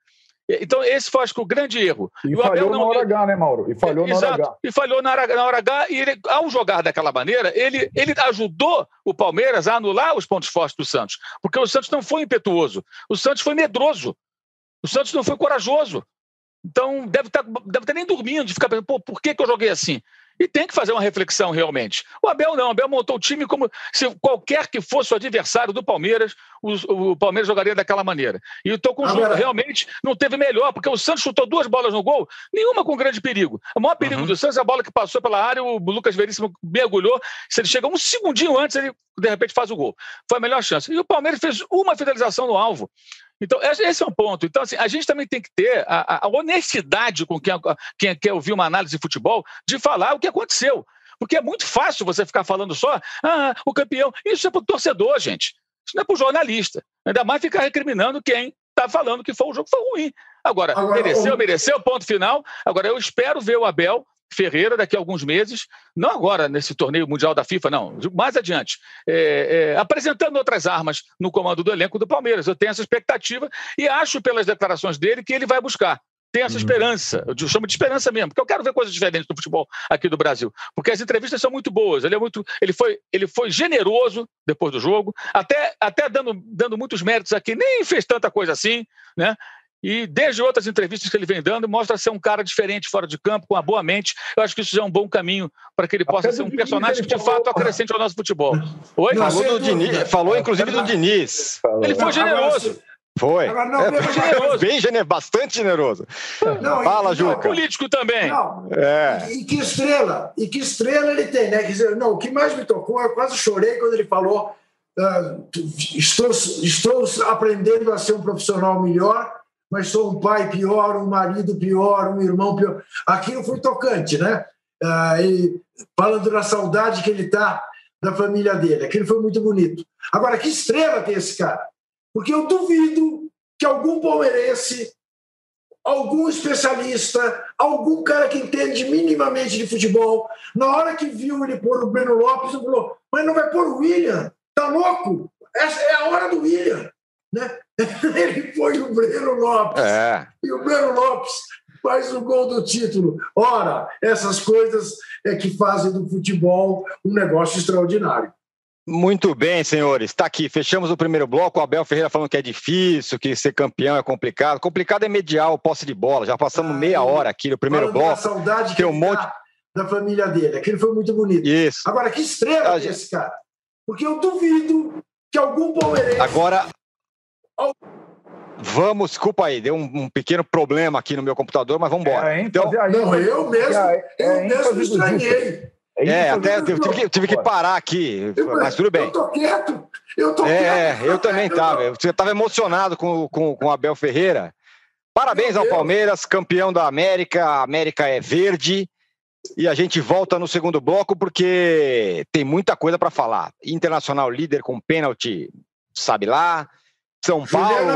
Então, esse foi, acho que, o grande erro. E, e falhou na hora H, né, Mauro? E falhou na hora H. E falhou na hora, na hora H, e ele, ao jogar daquela maneira, ele, ele ajudou o Palmeiras a anular os pontos fortes do Santos. Porque o Santos não foi impetuoso, o Santos foi medroso, o Santos não foi corajoso. Então, deve estar, tá, deve estar nem dormindo, de ficar pensando, pô, por que, que eu joguei assim? E tem que fazer uma reflexão realmente. O Abel não, o Abel montou o time como se qualquer que fosse o adversário do Palmeiras, o, o Palmeiras jogaria daquela maneira. E o conjunto realmente não teve melhor, porque o Santos chutou duas bolas no gol, nenhuma com grande perigo. O maior perigo uhum. do Santos é a bola que passou pela área, o Lucas Veríssimo mergulhou. Se ele chega um segundinho antes, ele de repente faz o gol. Foi a melhor chance. E o Palmeiras fez uma finalização no alvo. Então, esse é um ponto. Então, assim, a gente também tem que ter a, a honestidade com quem, quem quer ouvir uma análise de futebol de falar o que aconteceu. Porque é muito fácil você ficar falando só, ah, o campeão. Isso é para o torcedor, gente. Isso não é para o jornalista. Ainda mais ficar recriminando quem está falando que foi o jogo foi ruim. Agora, Agora mereceu, mereceu, ponto final. Agora, eu espero ver o Abel Ferreira daqui a alguns meses, não agora nesse torneio mundial da FIFA, não, mais adiante, é, é, apresentando outras armas no comando do elenco do Palmeiras. Eu tenho essa expectativa e acho, pelas declarações dele, que ele vai buscar. Tem essa uhum. esperança, eu chamo de esperança mesmo, porque eu quero ver coisas diferentes no futebol aqui do Brasil. Porque as entrevistas são muito boas. Ele é muito. Ele foi, ele foi generoso depois do jogo, até, até dando, dando muitos méritos aqui, nem fez tanta coisa assim, né? E desde outras entrevistas que ele vem dando, mostra ser um cara diferente fora de campo, com uma boa mente. Eu acho que isso já é um bom caminho para que ele possa ser um personagem que de fato acrescente ao nosso futebol. Oi? Falou, do Diniz, falou inclusive do Diniz. Ele foi generoso. Foi. não, é, foi generoso. Bem generoso, bastante generoso. Não, Fala, e, Juca. político também. Não, é. E, e, que estrela, e que estrela ele tem, né? Quer dizer, não, o que mais me tocou, eu quase chorei quando ele falou: uh, estou, estou aprendendo a ser um profissional melhor mas sou um pai pior, um marido pior, um irmão pior. Aquilo foi tocante, né? Ah, e falando da saudade que ele está da família dele. Aquilo foi muito bonito. Agora, que estrela tem esse cara? Porque eu duvido que algum palmeirense, algum especialista, algum cara que entende minimamente de futebol, na hora que viu ele pôr o Breno Lopes, falou: Mas não vai pôr o William? Tá louco? Essa é a hora do William. Né? Ele foi o Breno Lopes. É. E o Breno Lopes faz o gol do título. Ora, essas coisas é que fazem do futebol um negócio extraordinário. Muito bem, senhores. Está aqui. Fechamos o primeiro bloco. O Abel Ferreira falando que é difícil, que ser campeão é complicado. Complicado é mediar o posse de bola. Já passamos ah, meia hora aqui no primeiro bloco. A saudade tem um monte da família dele. Aquele foi muito bonito. Isso. Agora, que estrela é esse cara? Porque eu duvido que algum palmeirense. Agora. Vamos, desculpa aí, deu um, um, pequeno problema aqui no meu computador, mas vamos embora. É, então, não, eu mesmo, é, eu é mesmo estranhei. É, é até eu tive, que, tive que parar aqui, eu, mas tudo bem. Eu tô quieto, eu tô é, quieto. eu também estava. Você estava emocionado com, com, com Abel Ferreira. Parabéns ao Palmeiras, campeão da América. A América é verde. E a gente volta no segundo bloco porque tem muita coisa para falar. Internacional líder com pênalti, sabe lá. São Paulo.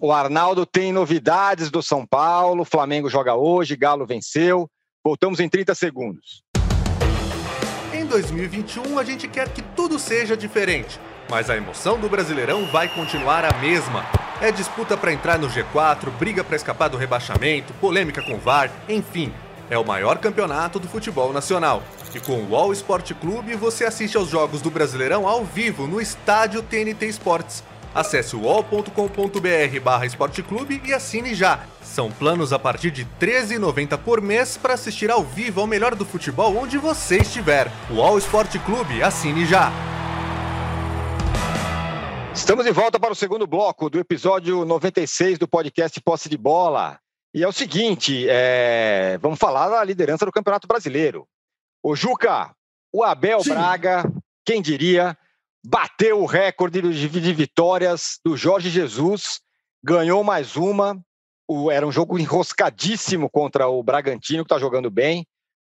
O, o Arnaldo tem novidades do São Paulo. O Flamengo joga hoje, Galo venceu. Voltamos em 30 segundos. Em 2021, a gente quer que tudo seja diferente, mas a emoção do Brasileirão vai continuar a mesma. É disputa para entrar no G4, briga para escapar do rebaixamento, polêmica com VAR, enfim. É o maior campeonato do futebol nacional. E com o All Sport Clube você assiste aos jogos do Brasileirão ao vivo no estádio TNT Sports. Acesse uol.com.br barra esporteclube e assine já. São planos a partir de R$ 13,90 por mês para assistir ao vivo ao melhor do futebol onde você estiver. UOL Esporte Clube, assine já. Estamos de volta para o segundo bloco do episódio 96 do podcast Posse de Bola. E é o seguinte, é... vamos falar da liderança do Campeonato Brasileiro. O Juca, o Abel Sim. Braga, quem diria, bateu o recorde de vitórias do Jorge Jesus, ganhou mais uma. era um jogo enroscadíssimo contra o Bragantino, que está jogando bem.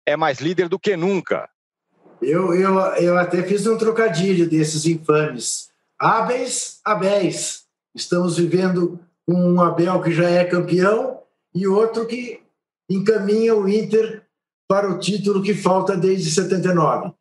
É mais líder do que nunca. Eu, eu, eu até fiz um trocadilho desses infames. Abéis, Abéis. Estamos vivendo um Abel que já é campeão e outro que encaminha o Inter para o título que falta desde 79.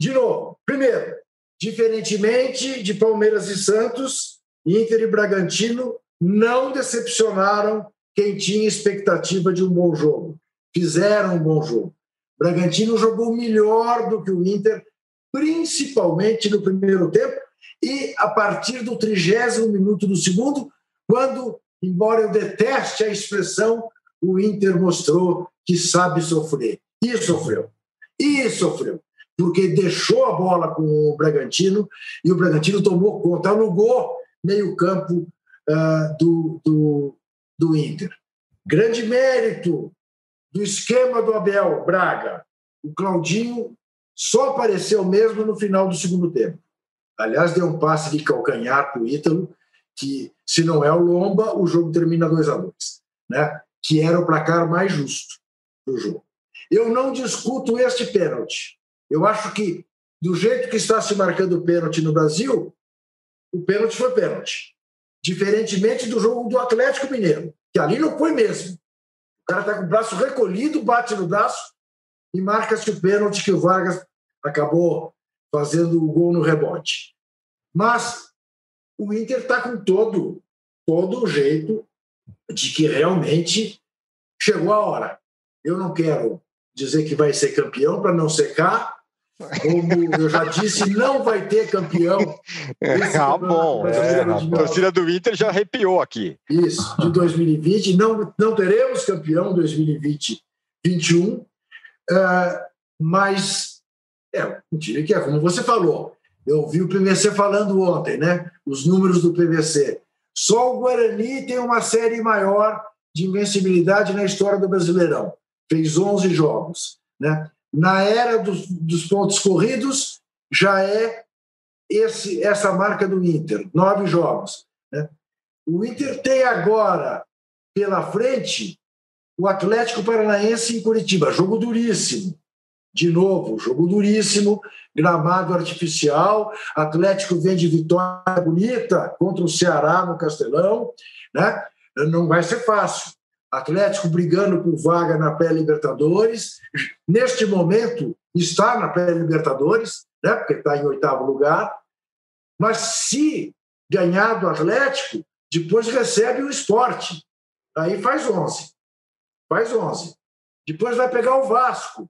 De novo, primeiro, Diferentemente de Palmeiras e Santos, Inter e Bragantino não decepcionaram quem tinha expectativa de um bom jogo. Fizeram um bom jogo. Bragantino jogou melhor do que o Inter, principalmente no primeiro tempo e a partir do trigésimo minuto do segundo, quando, embora eu deteste a expressão, o Inter mostrou que sabe sofrer. E sofreu. E sofreu porque deixou a bola com o Bragantino e o Bragantino tomou conta, alugou meio-campo uh, do, do, do Inter. Grande mérito do esquema do Abel Braga. O Claudinho só apareceu mesmo no final do segundo tempo. Aliás, deu um passe de calcanhar para o Ítalo, que se não é o Lomba, o jogo termina 2 a 2 né? que era o placar mais justo do jogo. Eu não discuto este pênalti. Eu acho que, do jeito que está se marcando o pênalti no Brasil, o pênalti foi pênalti. Diferentemente do jogo do Atlético Mineiro, que ali não foi mesmo. O cara está com o braço recolhido, bate no braço e marca-se o pênalti que o Vargas acabou fazendo o gol no rebote. Mas o Inter está com todo, todo o jeito de que realmente chegou a hora. Eu não quero dizer que vai ser campeão para não secar, como eu já disse, não vai ter campeão. Ah, bom. É, a torcida do Inter já arrepiou aqui. Isso, de 2020. Não, não teremos campeão 2020-21, uh, mas é um time que é, como você falou. Eu vi o PVC falando ontem, né? Os números do PVC. Só o Guarani tem uma série maior de invencibilidade na história do Brasileirão. Fez 11 jogos, né? Na era dos, dos pontos corridos, já é esse, essa marca do Inter, nove jogos. Né? O Inter tem agora pela frente o Atlético Paranaense em Curitiba, jogo duríssimo. De novo, jogo duríssimo, gramado artificial. Atlético vem de vitória bonita contra o Ceará no Castelão. Né? Não vai ser fácil. Atlético brigando por vaga na pré-Libertadores. Neste momento, está na pré-Libertadores, né, porque está em oitavo lugar. Mas se ganhar do Atlético, depois recebe o esporte. Aí faz 11. Faz 11. Depois vai pegar o Vasco,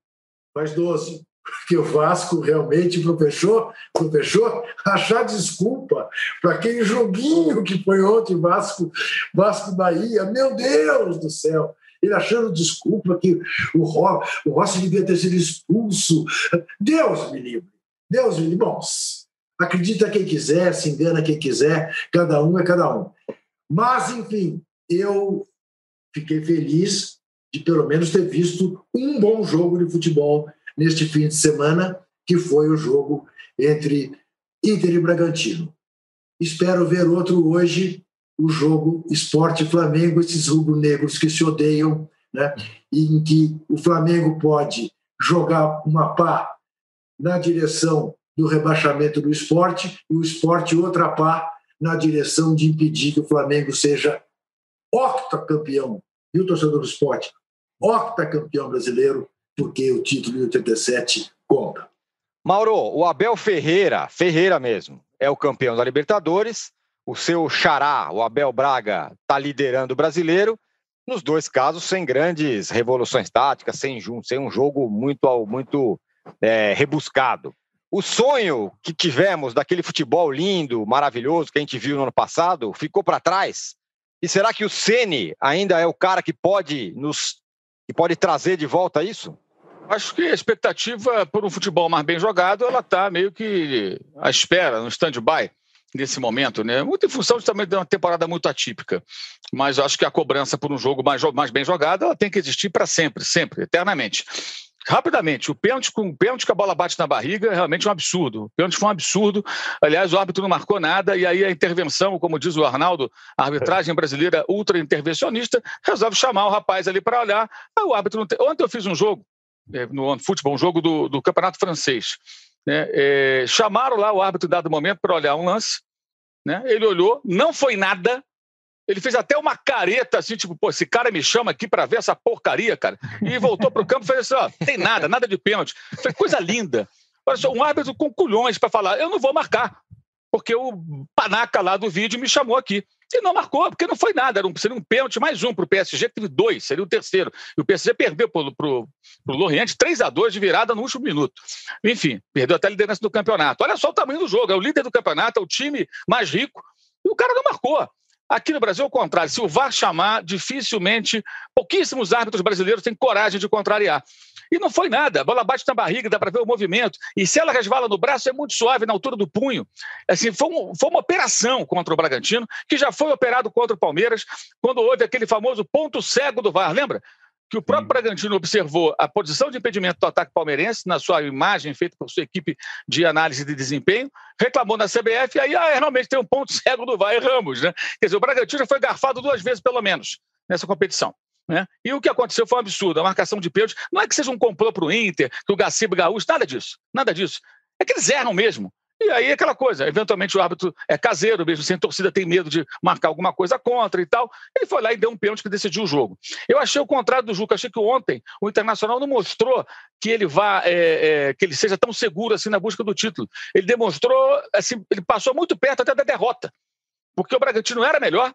faz 12 porque o Vasco realmente professor, professor achar desculpa para aquele joguinho que foi ontem Vasco, Vasco Bahia. Meu Deus do céu! Ele achando desculpa que o, Ro, o Rossi devia ter sido expulso. Deus me livre. Deus me bom, acredita quem quiser, se engana quem quiser, cada um é cada um. Mas, enfim, eu fiquei feliz de pelo menos ter visto um bom jogo de futebol neste fim de semana, que foi o jogo entre Inter e Bragantino. Espero ver outro hoje, o jogo Esporte Flamengo, esses rubro-negros que se odeiam, né? em que o Flamengo pode jogar uma pá na direção do rebaixamento do esporte e o esporte outra pá na direção de impedir que o Flamengo seja octacampeão, viu, torcedor do esporte? Octacampeão brasileiro, porque o título de 87 conta. Mauro, o Abel Ferreira, Ferreira mesmo, é o campeão da Libertadores. O seu xará, o Abel Braga, está liderando o brasileiro. Nos dois casos, sem grandes revoluções táticas, sem, sem um jogo muito, muito é, rebuscado. O sonho que tivemos daquele futebol lindo, maravilhoso que a gente viu no ano passado, ficou para trás. E será que o Ceni ainda é o cara que pode nos que pode trazer de volta isso? Acho que a expectativa por um futebol mais bem jogado, ela está meio que à espera, no stand-by nesse momento, né? Muito em função também de uma temporada muito atípica. Mas acho que a cobrança por um jogo mais, mais bem jogado, ela tem que existir para sempre, sempre, eternamente. Rapidamente, o pênalti com o pênalti que a bola bate na barriga é realmente um absurdo. O pênalti foi um absurdo. Aliás, o árbitro não marcou nada, e aí a intervenção, como diz o Arnaldo, a arbitragem brasileira ultra intervencionista, resolve chamar o rapaz ali para olhar. Aí o árbitro não tem... Ontem eu fiz um jogo é, no futebol, um jogo do, do Campeonato Francês. Né? É, chamaram lá o árbitro em dado momento para olhar um lance. Né? Ele olhou, não foi nada, ele fez até uma careta, assim, tipo, pô, esse cara me chama aqui para ver essa porcaria, cara. E voltou para o campo e fez assim: ó, tem nada, nada de pênalti. Foi coisa linda. Olha só, um árbitro com culhões para falar: eu não vou marcar, porque o panaca lá do vídeo me chamou aqui. E não marcou, porque não foi nada. Era um, seria um pênalti mais um para o PSG, que teve dois, seria o terceiro. E o PSG perdeu para o Lorient 3 a 2 de virada no último minuto. Enfim, perdeu até a liderança do campeonato. Olha só o tamanho do jogo: é o líder do campeonato, é o time mais rico, e o cara não marcou. Aqui no Brasil, ao contrário, se o VAR chamar, dificilmente, pouquíssimos árbitros brasileiros têm coragem de contrariar. E não foi nada, a bola bate na barriga, dá para ver o movimento. E se ela resvala no braço, é muito suave, na altura do punho. Assim, foi, um, foi uma operação contra o Bragantino, que já foi operado contra o Palmeiras, quando houve aquele famoso ponto cego do VAR, lembra? que o próprio Bragantino observou a posição de impedimento do ataque palmeirense na sua imagem feita por sua equipe de análise de desempenho, reclamou na CBF, e aí ah, realmente tem um ponto cego do Vai Ramos. Né? Quer dizer, o Bragantino foi garfado duas vezes, pelo menos, nessa competição. Né? E o que aconteceu foi um absurdo. A marcação de pênalti não é que seja um complô para o Inter, que o Gaciba Gaúcho, nada disso. Nada disso. É que eles erram mesmo. E aí aquela coisa, eventualmente o árbitro é caseiro mesmo, sem torcida tem medo de marcar alguma coisa contra e tal. Ele foi lá e deu um pênalti que decidiu o jogo. Eu achei o contrário do Juca, achei que ontem o Internacional não mostrou que ele vá, é, é, que ele seja tão seguro assim na busca do título. Ele demonstrou, assim, ele passou muito perto até da derrota. Porque o Bragantino era melhor, é,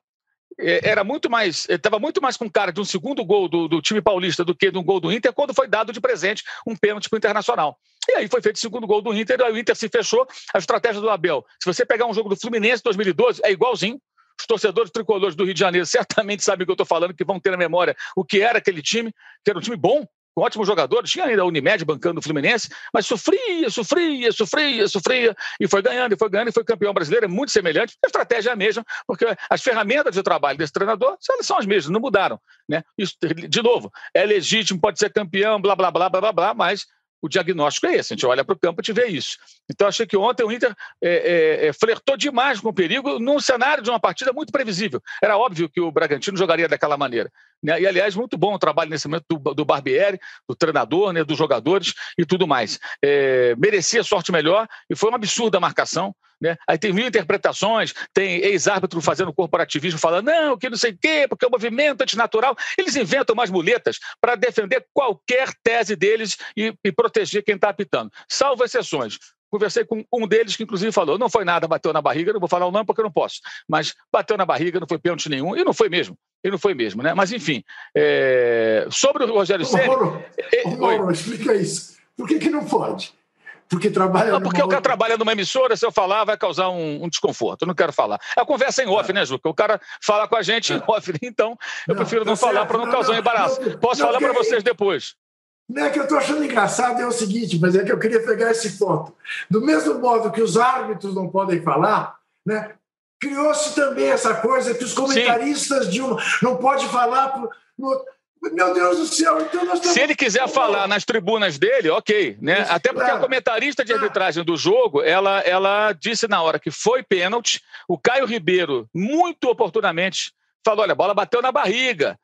era muito mais, estava muito mais com cara de um segundo gol do, do, time paulista do que de um gol do Inter, quando foi dado de presente um pênalti para o Internacional. E aí foi feito o segundo gol do Inter, aí o Inter se fechou. A estratégia do Abel, se você pegar um jogo do Fluminense 2012, é igualzinho. Os torcedores tricolores do Rio de Janeiro certamente sabem o que eu estou falando, que vão ter na memória o que era aquele time, que era um time bom, com ótimos jogadores, tinha ainda a Unimed bancando o Fluminense, mas sofria, sofria, sofria, sofria, e foi ganhando, e foi ganhando, e foi campeão brasileiro, é muito semelhante, a estratégia é a mesma, porque as ferramentas de trabalho desse treinador são as mesmas, não mudaram. Né? Isso, de novo, é legítimo, pode ser campeão, blá, blá, blá, blá, blá, blá, mas o diagnóstico é esse, a gente olha para o campo e vê isso. Então, achei que ontem o Inter é, é, é, flertou demais com o perigo num cenário de uma partida muito previsível. Era óbvio que o Bragantino jogaria daquela maneira. Né? E, aliás, muito bom o trabalho nesse momento do, do Barbieri, do treinador, né, dos jogadores e tudo mais. É, merecia sorte melhor e foi uma absurda marcação. Né? Aí tem mil interpretações, tem ex-árbitro fazendo corporativismo, falando, não, que não sei o quê, porque é um movimento antinatural. Eles inventam mais muletas para defender qualquer tese deles e, e proteger quem está apitando, salvo exceções. Conversei com um deles que, inclusive, falou: não foi nada, bateu na barriga, não vou falar o nome porque eu não posso, mas bateu na barriga, não foi pênalti nenhum, e não foi mesmo. E não foi mesmo, né? Mas, enfim, é... sobre o Rogério Ceni. Mauro, é... Mauro, explica isso. Por que, que não pode? Porque trabalha. Não, porque o cara trabalha numa emissora, se eu falar, vai causar um, um desconforto. Eu não quero falar. É a conversa em off, é. né, Juca? O cara fala com a gente é. em off, então eu não, prefiro não, tá falar para não, não causar um embaraço. Posso falar para vocês depois. Não é que eu estou achando engraçado, é o seguinte, mas é que eu queria pegar esse ponto. Do mesmo modo que os árbitros não podem falar, né, criou-se também essa coisa que os comentaristas Sim. de um não pode falar. Pro, no, meu Deus do céu, então nós estamos... Se ele quiser falar nas tribunas dele, ok. Né? Isso, Até porque a comentarista de arbitragem do jogo, ela, ela disse na hora que foi pênalti, o Caio Ribeiro, muito oportunamente, falou: olha, a bola bateu na barriga.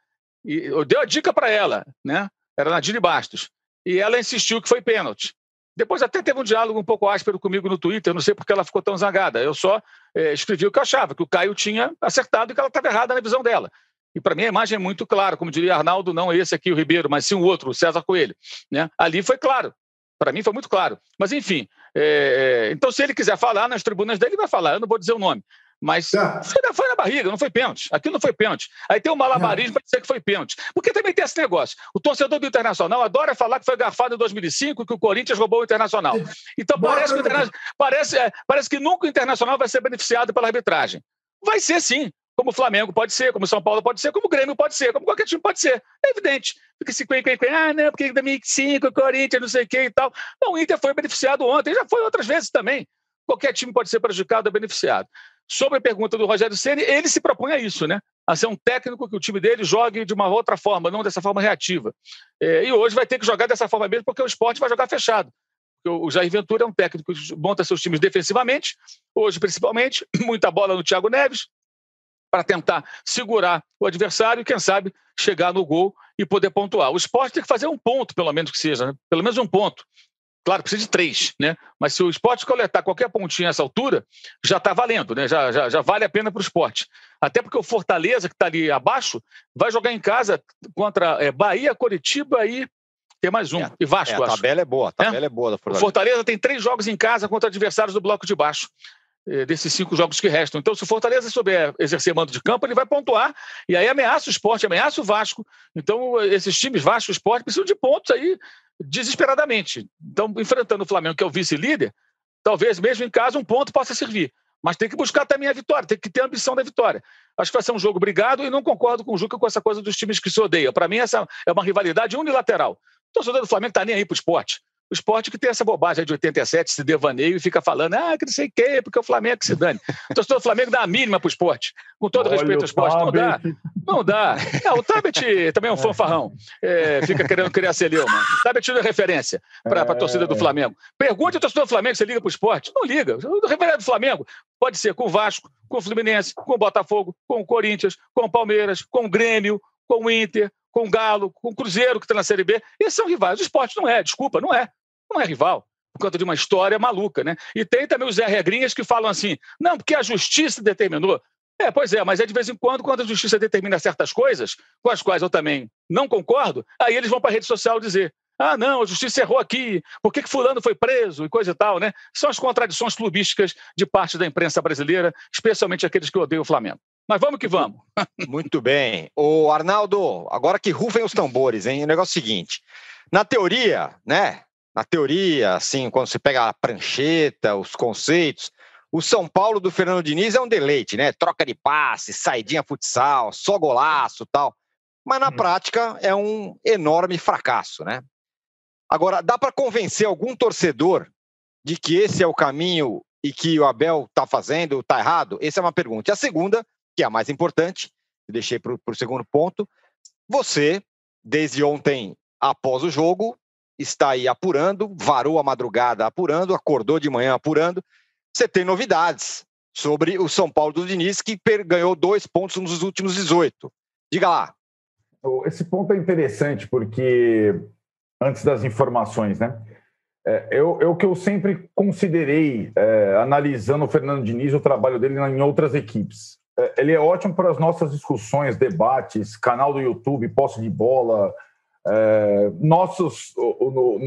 E deu a dica para ela, né? Era na Dini Bastos. E ela insistiu que foi pênalti. Depois até teve um diálogo um pouco áspero comigo no Twitter, não sei porque ela ficou tão zangada. Eu só é, escrevi o que eu achava, que o Caio tinha acertado e que ela estava errada na visão dela. E para mim a imagem é muito clara, como diria Arnaldo, não esse aqui, o Ribeiro, mas sim o outro, o César Coelho. Né? Ali foi claro. Para mim foi muito claro. Mas enfim, é... então se ele quiser falar nas tribunas dele, vai falar. Eu não vou dizer o nome. Mas tá. foi, na, foi, na, barriga, não foi pênalti. Aquilo não foi pênalti. Aí tem o malabarismo para dizer que foi pênalti. Porque também tem esse negócio. O torcedor do Internacional adora falar que foi garfado em 2005 que o Corinthians roubou o Internacional. Então parece que, Interna... parece, é, parece que nunca o Internacional vai ser beneficiado pela arbitragem. Vai ser sim. Como o Flamengo pode ser, como o São Paulo pode ser, como o Grêmio pode ser, como qualquer time pode ser. É evidente. Fica esse quen, quen, quen, ah, não, porque em 2005 o Corinthians, não sei o que e tal. Não, o Inter foi beneficiado ontem, já foi outras vezes também. Qualquer time pode ser prejudicado ou beneficiado. Sobre a pergunta do Rogério Ceni, ele se propõe a isso, né? A ser um técnico que o time dele jogue de uma outra forma, não dessa forma reativa. É, e hoje vai ter que jogar dessa forma mesmo, porque o esporte vai jogar fechado. O Jair Ventura é um técnico que monta seus times defensivamente, hoje principalmente, muita bola no Thiago Neves, para tentar segurar o adversário e, quem sabe, chegar no gol e poder pontuar. O esporte tem que fazer um ponto, pelo menos que seja, né? pelo menos um ponto. Claro, precisa de três, né? Mas se o esporte coletar qualquer pontinho nessa altura, já está valendo, né? Já, já, já vale a pena para o esporte. Até porque o Fortaleza, que está ali abaixo, vai jogar em casa contra é, Bahia, Coritiba e tem mais um. É, e Vasco, é, a tabela é boa, a é? tabela é, é boa da Fortaleza. O Fortaleza tem três jogos em casa contra adversários do bloco de baixo. É, desses cinco jogos que restam. Então, se o Fortaleza souber exercer mando de campo, ele vai pontuar e aí ameaça o esporte, ameaça o Vasco. Então, esses times, Vasco e esporte, precisam de pontos aí desesperadamente. Então, enfrentando o Flamengo, que é o vice-líder, talvez mesmo em casa um ponto possa servir. Mas tem que buscar também a vitória, tem que ter a ambição da vitória. Acho que vai ser um jogo brigado e não concordo com o Juca com essa coisa dos times que se odeiam. Para mim, essa é uma rivalidade unilateral. O torcedor do Flamengo está nem aí para o esporte. O esporte que tem essa bobagem de 87, esse devaneio, e fica falando, ah, que não sei o quê, porque o Flamengo que se dane. O torcedor do Flamengo dá a mínima para o esporte. Com todo Olha respeito ao esporte, não dá. Não dá. Não, o Tabet também é um fanfarrão. É, fica querendo criar celeuma. O Tabet não é referência para a torcida do é. Flamengo. Pergunte ao torcedor do Flamengo se liga para o esporte. Não liga. O referente do Flamengo pode ser com o Vasco, com o Fluminense, com o Botafogo, com o Corinthians, com o Palmeiras, com o Grêmio, com o Inter, com o Galo, com o Cruzeiro, que está na Série B. Esses são rivais. O esporte não é, desculpa, não é não é rival, por conta de uma história maluca, né? E tem também os Zé Regrinhas que falam assim, não, porque a justiça determinou. É, pois é, mas é de vez em quando, quando a justiça determina certas coisas, com as quais eu também não concordo, aí eles vão para a rede social dizer, ah, não, a justiça errou aqui, por que, que fulano foi preso e coisa e tal, né? São as contradições clubísticas de parte da imprensa brasileira, especialmente aqueles que odeiam o Flamengo. Mas vamos que vamos. Muito bem. O Arnaldo, agora que rufem os tambores, hein? O negócio é o seguinte: na teoria, né? na teoria, assim, quando você pega a prancheta, os conceitos, o São Paulo do Fernando Diniz é um deleite, né? Troca de passe, saidinha futsal, só golaço tal. Mas na hum. prática é um enorme fracasso, né? Agora, dá para convencer algum torcedor de que esse é o caminho e que o Abel está fazendo está errado? Essa é uma pergunta. E a segunda, que é a mais importante, deixei para o segundo ponto, você, desde ontem após o jogo, está aí apurando, varou a madrugada apurando, acordou de manhã apurando. Você tem novidades sobre o São Paulo do Diniz, que ganhou dois pontos nos últimos 18. Diga lá. Esse ponto é interessante, porque antes das informações, né? É, eu, eu que eu sempre considerei, é, analisando o Fernando Diniz, o trabalho dele em outras equipes. É, ele é ótimo para as nossas discussões, debates, canal do YouTube, posse de bola, é, nossos,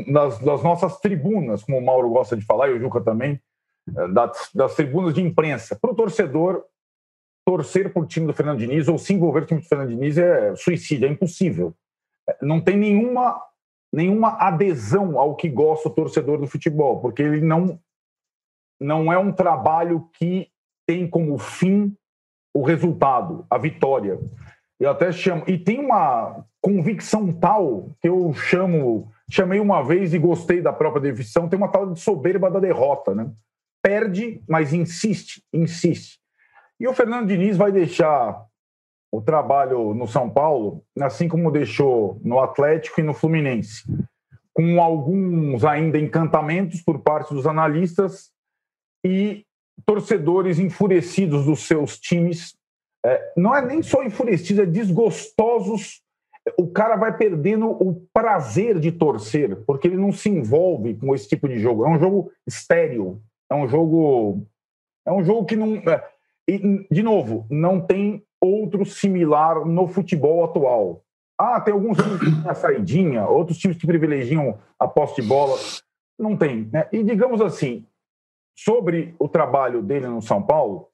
nas, nas, nossas tribunas, como o Mauro gosta de falar, e o Juca também, é, das, das tribunas de imprensa. Para o torcedor, torcer por time do Fernando Diniz ou se envolver com o time do Fernando Diniz é suicídio, é impossível. É, não tem nenhuma, nenhuma adesão ao que gosta o torcedor do futebol, porque ele não, não é um trabalho que tem como fim o resultado, a vitória. Eu até chamo. E tem uma convicção tal que eu chamo chamei uma vez e gostei da própria definição, tem uma tal de soberba da derrota, né? Perde, mas insiste, insiste. E o Fernando Diniz vai deixar o trabalho no São Paulo, assim como deixou no Atlético e no Fluminense, com alguns ainda encantamentos por parte dos analistas e torcedores enfurecidos dos seus times. É, não é nem só enfurecidos, é desgostosos. O cara vai perdendo o prazer de torcer, porque ele não se envolve com esse tipo de jogo. É um jogo estéreo, é um jogo. É um jogo que não. É, de novo, não tem outro similar no futebol atual. Ah, tem alguns times que têm a saidinha, outros times que privilegiam a posse de bola. Não tem. Né? E digamos assim, sobre o trabalho dele no São Paulo,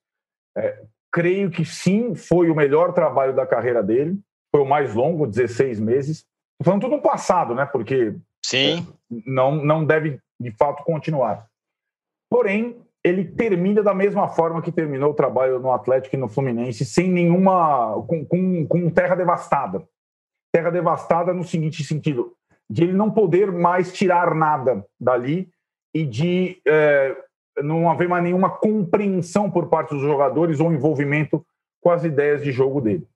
é, creio que sim, foi o melhor trabalho da carreira dele. Foi o mais longo, 16 meses. Estou falando tudo no passado, né? Porque sim. É, não, não deve, de fato, continuar. Porém, ele termina da mesma forma que terminou o trabalho no Atlético e no Fluminense, sem nenhuma. com, com, com terra devastada. Terra devastada no seguinte sentido: de ele não poder mais tirar nada dali e de é, não haver mais nenhuma compreensão por parte dos jogadores ou envolvimento com as ideias de jogo dele.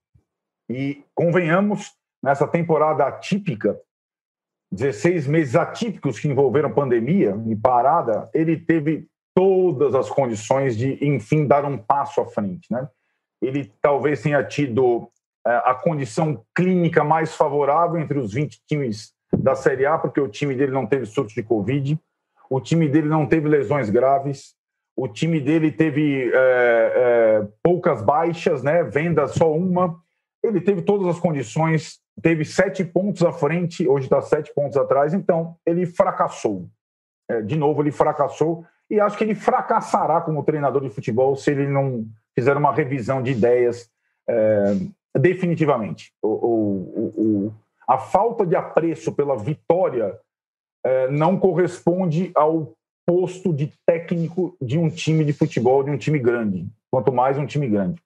E convenhamos, nessa temporada atípica, 16 meses atípicos que envolveram pandemia e parada, ele teve todas as condições de, enfim, dar um passo à frente. Né? Ele talvez tenha tido é, a condição clínica mais favorável entre os 20 times da Série A, porque o time dele não teve surto de Covid, o time dele não teve lesões graves, o time dele teve é, é, poucas baixas, né? venda só uma. Ele teve todas as condições, teve sete pontos à frente, hoje está sete pontos atrás, então ele fracassou. É, de novo, ele fracassou e acho que ele fracassará como treinador de futebol se ele não fizer uma revisão de ideias é, definitivamente. O, o, o, a falta de apreço pela vitória não corresponde ao posto de técnico de um time de futebol, de um time grande, quanto mais um time grande.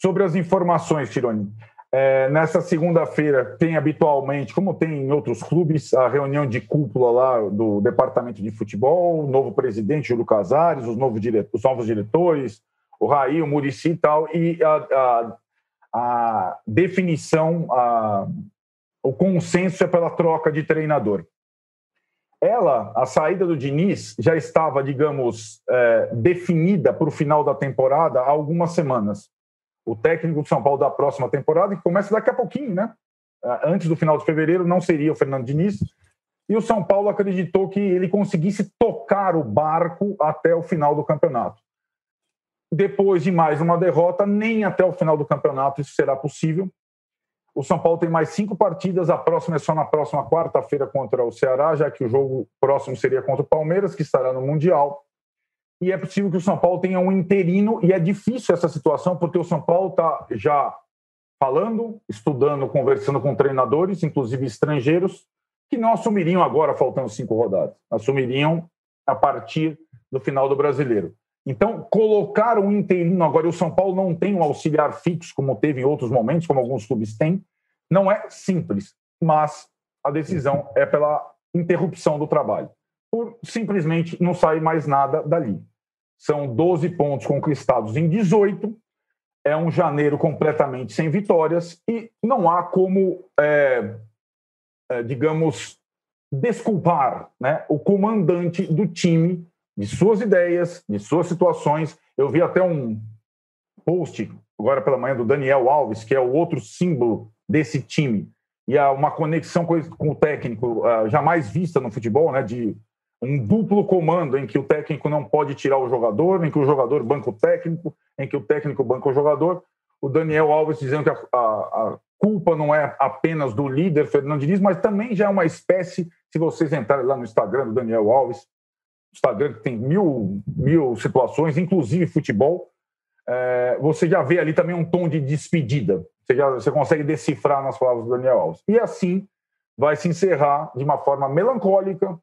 Sobre as informações, Tironi, é, nessa segunda-feira tem habitualmente, como tem em outros clubes, a reunião de cúpula lá do departamento de futebol, o novo presidente Júlio Casares, os os novos diretores, o Raí, o Murici e tal, e a, a, a definição, a, o consenso é pela troca de treinador. Ela, a saída do Diniz, já estava, digamos, é, definida para o final da temporada há algumas semanas o técnico do São Paulo da próxima temporada, que começa daqui a pouquinho, né? Ah, antes do final de fevereiro, não seria o Fernando Diniz. E o São Paulo acreditou que ele conseguisse tocar o barco até o final do campeonato. Depois de mais uma derrota, nem até o final do campeonato isso será possível. O São Paulo tem mais cinco partidas, a próxima é só na próxima quarta-feira contra o Ceará, já que o jogo próximo seria contra o Palmeiras, que estará no Mundial e é possível que o São Paulo tenha um interino, e é difícil essa situação, porque o São Paulo está já falando, estudando, conversando com treinadores, inclusive estrangeiros, que não assumiriam agora, faltando cinco rodadas, assumiriam a partir do final do brasileiro. Então, colocar um interino agora, o São Paulo não tem um auxiliar fixo, como teve em outros momentos, como alguns clubes têm, não é simples, mas a decisão é pela interrupção do trabalho por simplesmente não sair mais nada dali. São 12 pontos conquistados em 18, é um janeiro completamente sem vitórias e não há como, é, é, digamos, desculpar né, o comandante do time de suas ideias, de suas situações. Eu vi até um post agora pela manhã do Daniel Alves, que é o outro símbolo desse time, e há uma conexão com, o técnico uh, jamais vista no futebol, né, de um duplo comando em que o técnico não pode tirar o jogador, em que o jogador banca o técnico, em que o técnico banca o jogador. O Daniel Alves dizendo que a, a, a culpa não é apenas do líder Fernando Diniz, mas também já é uma espécie, se vocês entrarem lá no Instagram do Daniel Alves, Instagram que tem mil, mil situações, inclusive futebol, é, você já vê ali também um tom de despedida. Você, já, você consegue decifrar nas palavras do Daniel Alves. E assim vai se encerrar de uma forma melancólica,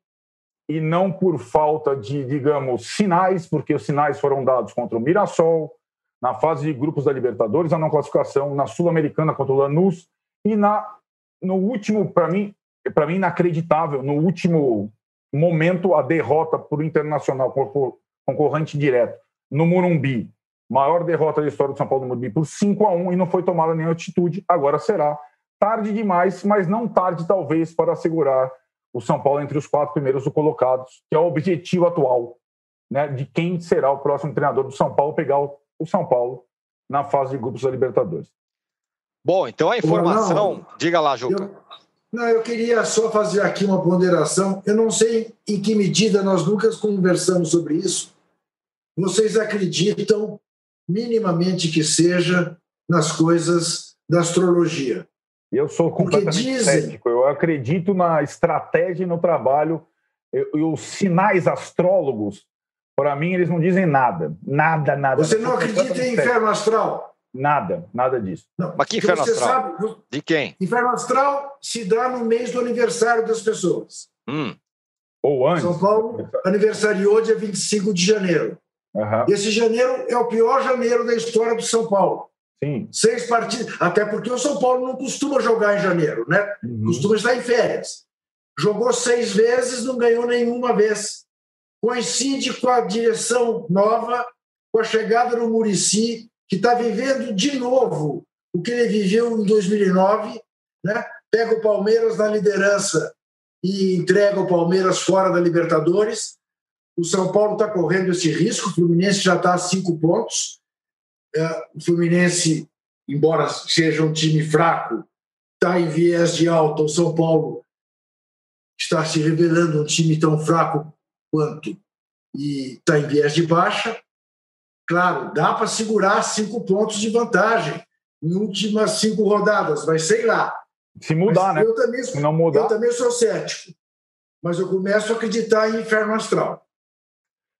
e não por falta de, digamos, sinais, porque os sinais foram dados contra o Mirassol, na fase de grupos da Libertadores, a não classificação, na Sul-Americana contra o Lanús, e na, no último, para mim, para mim, inacreditável, no último momento, a derrota para o Internacional, concorrente direto, no Morumbi. Maior derrota da história do São Paulo no Morumbi por 5 a 1 e não foi tomada nenhuma atitude. Agora será tarde demais, mas não tarde, talvez, para assegurar o São Paulo entre os quatro primeiros colocados, que é o objetivo atual né, de quem será o próximo treinador do São Paulo, pegar o, o São Paulo na fase de grupos da Libertadores. Bom, então a informação. Não, diga lá, Juca. Eu, não, eu queria só fazer aqui uma ponderação. Eu não sei em que medida nós nunca conversamos sobre isso. Vocês acreditam minimamente que seja nas coisas da astrologia? Eu sou completamente dizem... cético. Eu acredito na estratégia e no trabalho. E os sinais astrólogos, para mim, eles não dizem nada. Nada, nada. Você não acredita em inferno astral? Nada, nada disso. Não, Mas que inferno astral? Sabe, De quem? Inferno astral se dá no mês do aniversário das pessoas. Hum. Ou antes. São Paulo aniversariou dia 25 de janeiro. Uhum. Esse janeiro é o pior janeiro da história do São Paulo. Sim. Seis partidas. Até porque o São Paulo não costuma jogar em janeiro, né? Uhum. Costuma estar em férias. Jogou seis vezes, não ganhou nenhuma vez. Coincide com a direção nova, com a chegada do Murici, que está vivendo de novo o que ele viveu em 2009, né? Pega o Palmeiras na liderança e entrega o Palmeiras fora da Libertadores. O São Paulo está correndo esse risco, o Fluminense já está a cinco pontos é, o Fluminense, embora seja um time fraco, está em viés de alta. O São Paulo está se revelando um time tão fraco quanto e está em viés de baixa. Claro, dá para segurar cinco pontos de vantagem em últimas cinco rodadas, mas sei lá. Se mudar, mas né? Eu também, Se não mudar. eu também sou cético, mas eu começo a acreditar em inferno astral.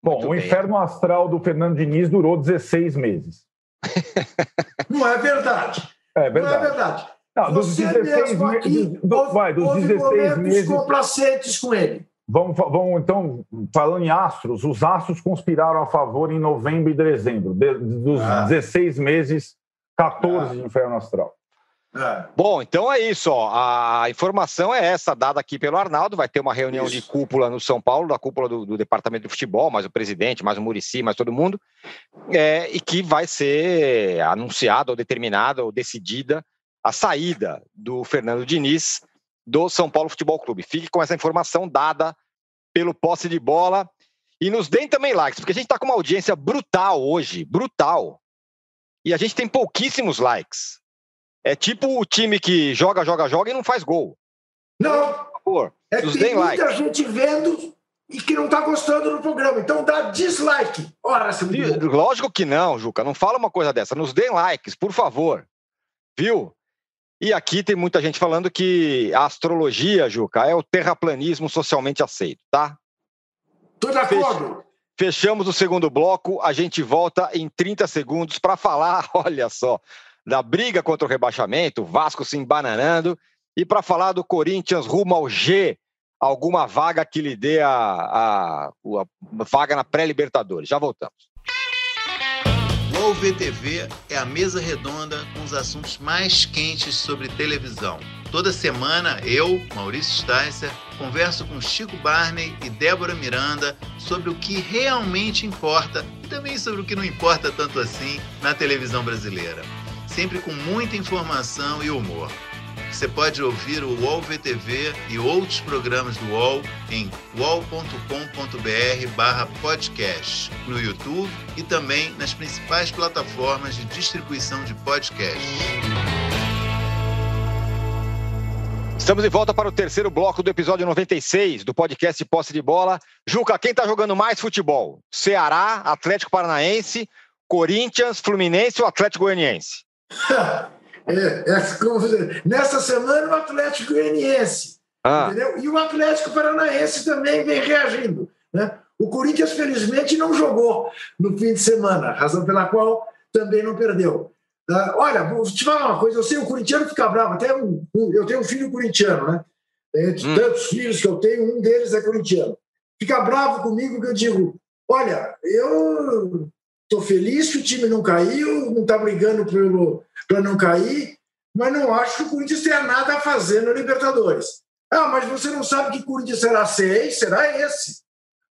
Bom, Muito o bem. inferno astral do Fernando Diniz durou 16 meses. Não é verdade. É verdade. Não é verdade. Não, dos Você 16 meses. vai, dos 16 meses. complacentes com ele. Vamos, vamos, então, falando em astros, os astros conspiraram a favor em novembro e dezembro. De, dos ah. 16 meses, 14 ah. de inferno astral. É. Bom, então é isso. Ó. A informação é essa, dada aqui pelo Arnaldo. Vai ter uma reunião isso. de cúpula no São Paulo, da cúpula do, do, Departamento de Futebol, mais o presidente, mais o Murici, mais todo mundo, é, e que vai ser anunciada ou determinada ou decidida a saída do Fernando Diniz do São Paulo Futebol Clube. Fique com essa informação dada pelo posse de bola. E nos deem também likes, porque a gente está com uma audiência brutal hoje, brutal. E a gente tem pouquíssimos likes. É tipo o time que joga, joga, joga e não faz gol. Não. Por favor, é que tem muita gente vendo e que não está gostando do programa. Então dá dislike. Ora, Lógico que não, Juca. Não fala uma coisa dessa. Nos deem likes, por favor. Viu? E aqui tem muita gente falando que a astrologia, Juca, é o terraplanismo socialmente aceito, tá? Tô de acordo. Fechamos o segundo bloco. A gente volta em 30 segundos para falar, olha só, da briga contra o rebaixamento, Vasco se embananando, e para falar do Corinthians rumo ao G, alguma vaga que lhe dê a, a, a vaga na pré-Libertadores. Já voltamos. O UOL VTV é a mesa redonda com os assuntos mais quentes sobre televisão. Toda semana eu, Maurício Sticer, converso com Chico Barney e Débora Miranda sobre o que realmente importa e também sobre o que não importa tanto assim na televisão brasileira sempre com muita informação e humor. Você pode ouvir o UOL VTV e outros programas do UOL em wallcombr podcast, no YouTube e também nas principais plataformas de distribuição de podcasts. Estamos de volta para o terceiro bloco do episódio 96 do podcast Posse de Bola. Juca, quem está jogando mais futebol? Ceará, Atlético Paranaense, Corinthians, Fluminense ou Atlético Goianiense? É, é, nessa semana, o Atlético Goianiense. Ah. Entendeu? E o Atlético Paranaense também vem reagindo. Né? O Corinthians, felizmente, não jogou no fim de semana, razão pela qual também não perdeu. Uh, olha, vou te falar uma coisa: eu sei, o corintiano fica bravo. Até um, um, eu tenho um filho corintiano, né? Entre hum. tantos filhos que eu tenho, um deles é corintiano. Fica bravo comigo que eu digo: olha, eu Estou feliz que o time não caiu, não está brigando para não cair, mas não acho que o Corinthians tenha nada a fazer no Libertadores. Ah, mas você não sabe que Corinthians será seis? Será esse.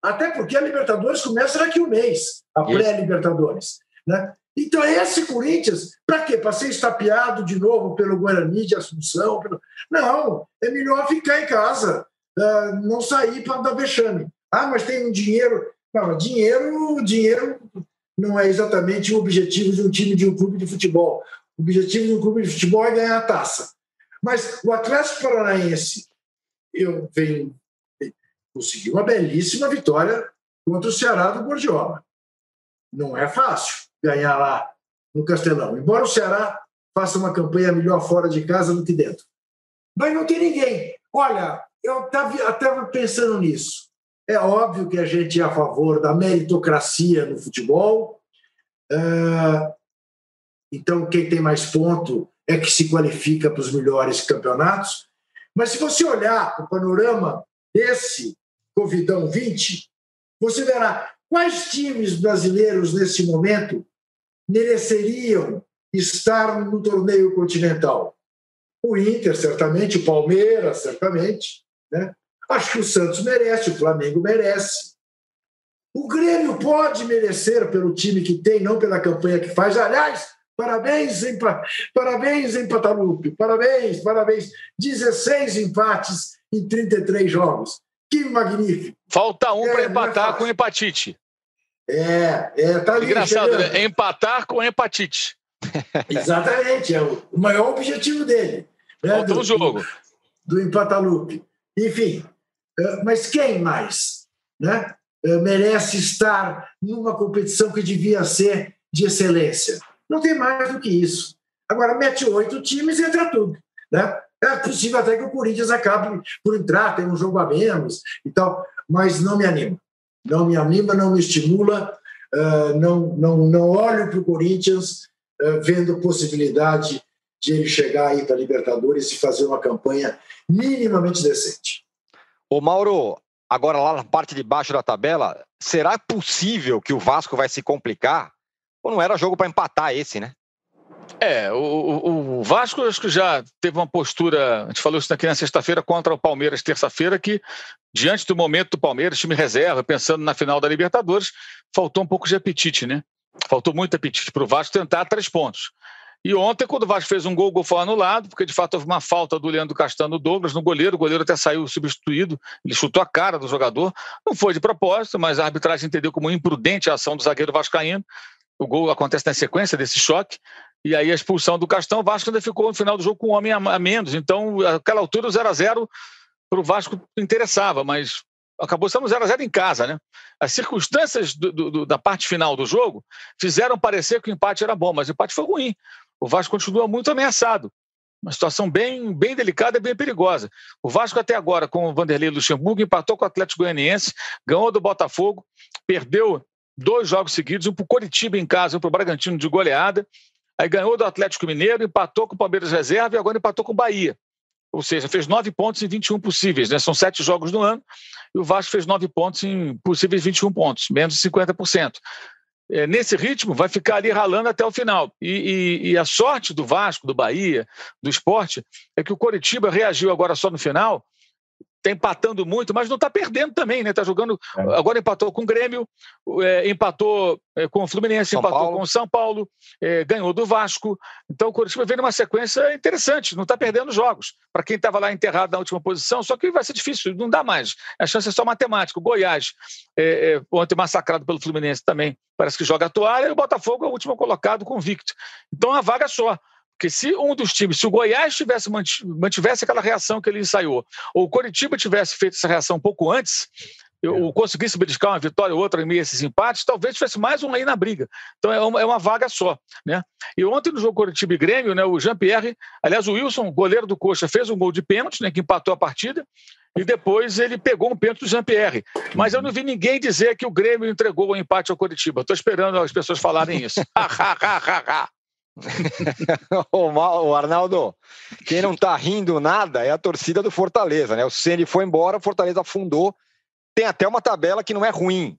Até porque a Libertadores começa daqui um mês, a pré-Libertadores. Né? Então, esse Corinthians, para quê? Para ser estapeado de novo pelo Guarani de Assunção? Pelo... Não, é melhor ficar em casa, uh, não sair para dar vexame. Ah, mas tem um dinheiro. Não, dinheiro, dinheiro não é exatamente o objetivo de um time de um clube de futebol. O objetivo de um clube de futebol é ganhar a taça. Mas o Atlético Paranaense, eu venho conseguiu uma belíssima vitória contra o Ceará do Gordiola. Não é fácil ganhar lá no Castelão. Embora o Ceará faça uma campanha melhor fora de casa do que dentro. Mas não tem ninguém. Olha, eu estava pensando nisso. É óbvio que a gente é a favor da meritocracia no futebol. Então, quem tem mais ponto é que se qualifica para os melhores campeonatos. Mas se você olhar o panorama desse Covidão 20, você verá quais times brasileiros nesse momento mereceriam estar no torneio continental. O Inter, certamente, o Palmeiras, certamente. Né? Acho que o Santos merece, o Flamengo merece. O Grêmio pode merecer pelo time que tem, não pela campanha que faz. Aliás, parabéns em, parabéns Patalupe, parabéns, parabéns. 16 empates em 33 jogos. Que magnífico. Falta um é, para empatar é com hepatite. É, é tá ali, Engraçado, né? Empatar com hepatite. Exatamente, é o maior objetivo dele. Né? Falta um jogo. Do, do Empatalupe. Enfim, é, mas quem mais né, é, merece estar numa competição que devia ser de excelência? Não tem mais do que isso. Agora, mete oito times e entra tudo. Né? É possível até que o Corinthians acabe por entrar, tem um jogo a menos e tal, mas não me anima. Não me anima, não me estimula, uh, não, não, não olho para o Corinthians vendo possibilidade de ele chegar aí para Libertadores e fazer uma campanha minimamente decente. Ô Mauro, agora lá na parte de baixo da tabela, será possível que o Vasco vai se complicar? Ou não era jogo para empatar esse, né? É, o, o, Vasco acho que já teve uma postura, a gente falou isso aqui na sexta-feira contra o Palmeiras, terça-feira, que diante do momento do Palmeiras, time reserva, pensando na final da Libertadores, faltou um pouco de apetite, né? Faltou muito apetite para o Vasco tentar três pontos. E ontem, quando o Vasco fez um gol, o gol foi anulado, porque de fato houve uma falta do Leandro Castano Douglas no goleiro, o goleiro até saiu substituído, ele chutou a cara do jogador, não foi de propósito, mas a arbitragem entendeu como imprudente a ação do zagueiro vascaíno, o gol acontece na sequência desse choque, e aí a expulsão do Castão, o Vasco ainda ficou no final do jogo com um homem a menos. Então, aquela altura, o 0 a 0 para o Vasco interessava, mas acabou sendo 0 a 0 em casa, né? As circunstâncias do, do, da parte final do jogo fizeram parecer que o empate era bom, mas o empate foi ruim. O Vasco continua muito ameaçado. Uma situação bem, bem delicada e bem perigosa. O Vasco, até agora, com o Vanderlei Luxemburgo, empatou com o Atlético Goianiense, ganhou do Botafogo, perdeu dois jogos seguidos, um para o Coritiba em casa, um para o Bragantino de goleada, Aí ganhou do Atlético Mineiro, empatou com o Palmeiras Reserva e agora empatou com o Bahia. Ou seja, fez nove pontos em 21 possíveis, né? São sete jogos no ano, e o Vasco fez nove pontos em possíveis 21 pontos, menos de 50%. É, nesse ritmo, vai ficar ali ralando até o final. E, e, e, a sorte do Vasco, do Bahia, do esporte, é que o Coritiba reagiu agora só no final está empatando muito, mas não está perdendo também, né? Está jogando. É. Agora empatou com o Grêmio, é, empatou é, com o Fluminense, São empatou Paulo. com o São Paulo, é, ganhou do Vasco. Então o Curitiba vem numa sequência interessante, não está perdendo jogos. Para quem estava lá enterrado na última posição, só que vai ser difícil, não dá mais. A chance é só matemática. O Goiás, é, é, ontem massacrado pelo Fluminense também, parece que joga a toalha, e o Botafogo é o último colocado convicto. Então uma vaga só. Porque se um dos times, se o Goiás tivesse mantivesse aquela reação que ele ensaiou, ou o Coritiba tivesse feito essa reação um pouco antes, eu é. conseguisse beliscar uma vitória ou outra em meio a esses empates, talvez tivesse mais um aí na briga. Então é uma, é uma vaga só. Né? E ontem no jogo Coritiba e Grêmio, né, o Jean-Pierre, aliás, o Wilson, goleiro do Coxa, fez um gol de pênalti, né, que empatou a partida, e depois ele pegou um pênalti do Jean-Pierre. Mas eu não vi ninguém dizer que o Grêmio entregou o empate ao Coritiba. Estou esperando as pessoas falarem isso. o Arnaldo, quem não tá rindo nada é a torcida do Fortaleza, né? O Ceni foi embora, o Fortaleza afundou. Tem até uma tabela que não é ruim,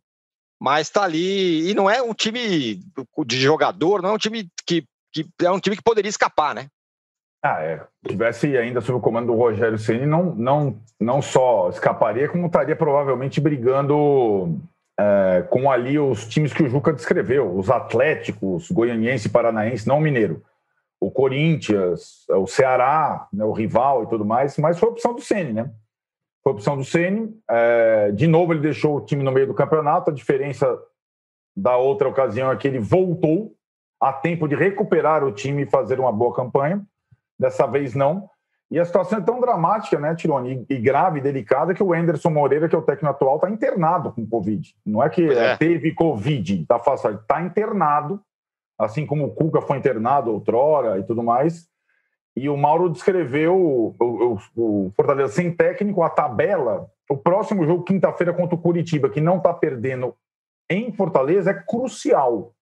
mas tá ali e não é um time de jogador, não é um time que, que é um time que poderia escapar, né? Ah, é. Se tivesse ainda sob o comando do Rogério Ceni, não, não, não só escaparia, como estaria provavelmente brigando é, com ali os times que o Juca descreveu, os Atléticos, Goianiense Paranaense, não Mineiro. O Corinthians, o Ceará, né, o rival e tudo mais, mas foi opção do Ceni, né? Foi opção do Ceni. É, de novo, ele deixou o time no meio do campeonato. A diferença da outra ocasião é que ele voltou a tempo de recuperar o time e fazer uma boa campanha. Dessa vez não. E a situação é tão dramática, né, Tironi, e grave, delicada, que o Anderson Moreira, que é o técnico atual, está internado com Covid. Não é que é. teve Covid, tá fácil, está internado, assim como o Cuca foi internado outrora e tudo mais. E o Mauro descreveu o, o, o Fortaleza sem técnico, a tabela. O próximo jogo, quinta-feira, contra o Curitiba, que não está perdendo em Fortaleza, é crucial.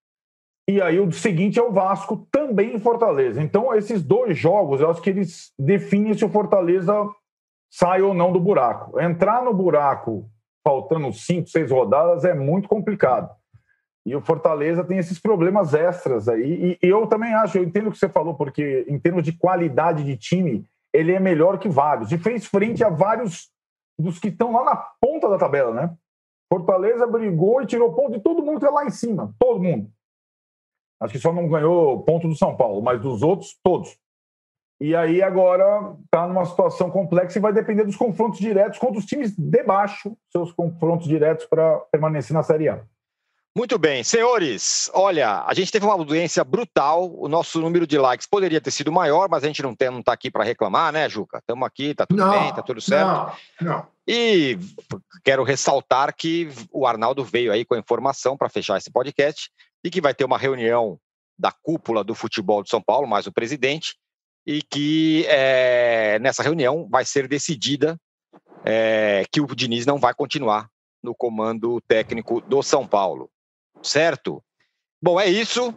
E aí o seguinte é o Vasco, também em Fortaleza. Então, esses dois jogos, eu acho que eles definem se o Fortaleza sai ou não do buraco. Entrar no buraco faltando cinco, seis rodadas é muito complicado. E o Fortaleza tem esses problemas extras aí. E eu também acho, eu entendo o que você falou, porque em termos de qualidade de time, ele é melhor que vários. E fez frente a vários dos que estão lá na ponta da tabela, né? Fortaleza brigou e tirou ponto de todo mundo que está lá em cima. Todo mundo. Acho que só não ganhou ponto do São Paulo, mas dos outros, todos. E aí agora está numa situação complexa e vai depender dos confrontos diretos contra os times de baixo, seus confrontos diretos para permanecer na Série A. Muito bem, senhores, olha, a gente teve uma audiência brutal, o nosso número de likes poderia ter sido maior, mas a gente não está não tá aqui para reclamar, né, Juca? Estamos aqui, tá tudo não, bem, tá tudo certo. Não, não. E quero ressaltar que o Arnaldo veio aí com a informação para fechar esse podcast e que vai ter uma reunião da cúpula do futebol de São Paulo, mais o presidente, e que é, nessa reunião vai ser decidida é, que o Diniz não vai continuar no comando técnico do São Paulo. Certo? Bom, é isso.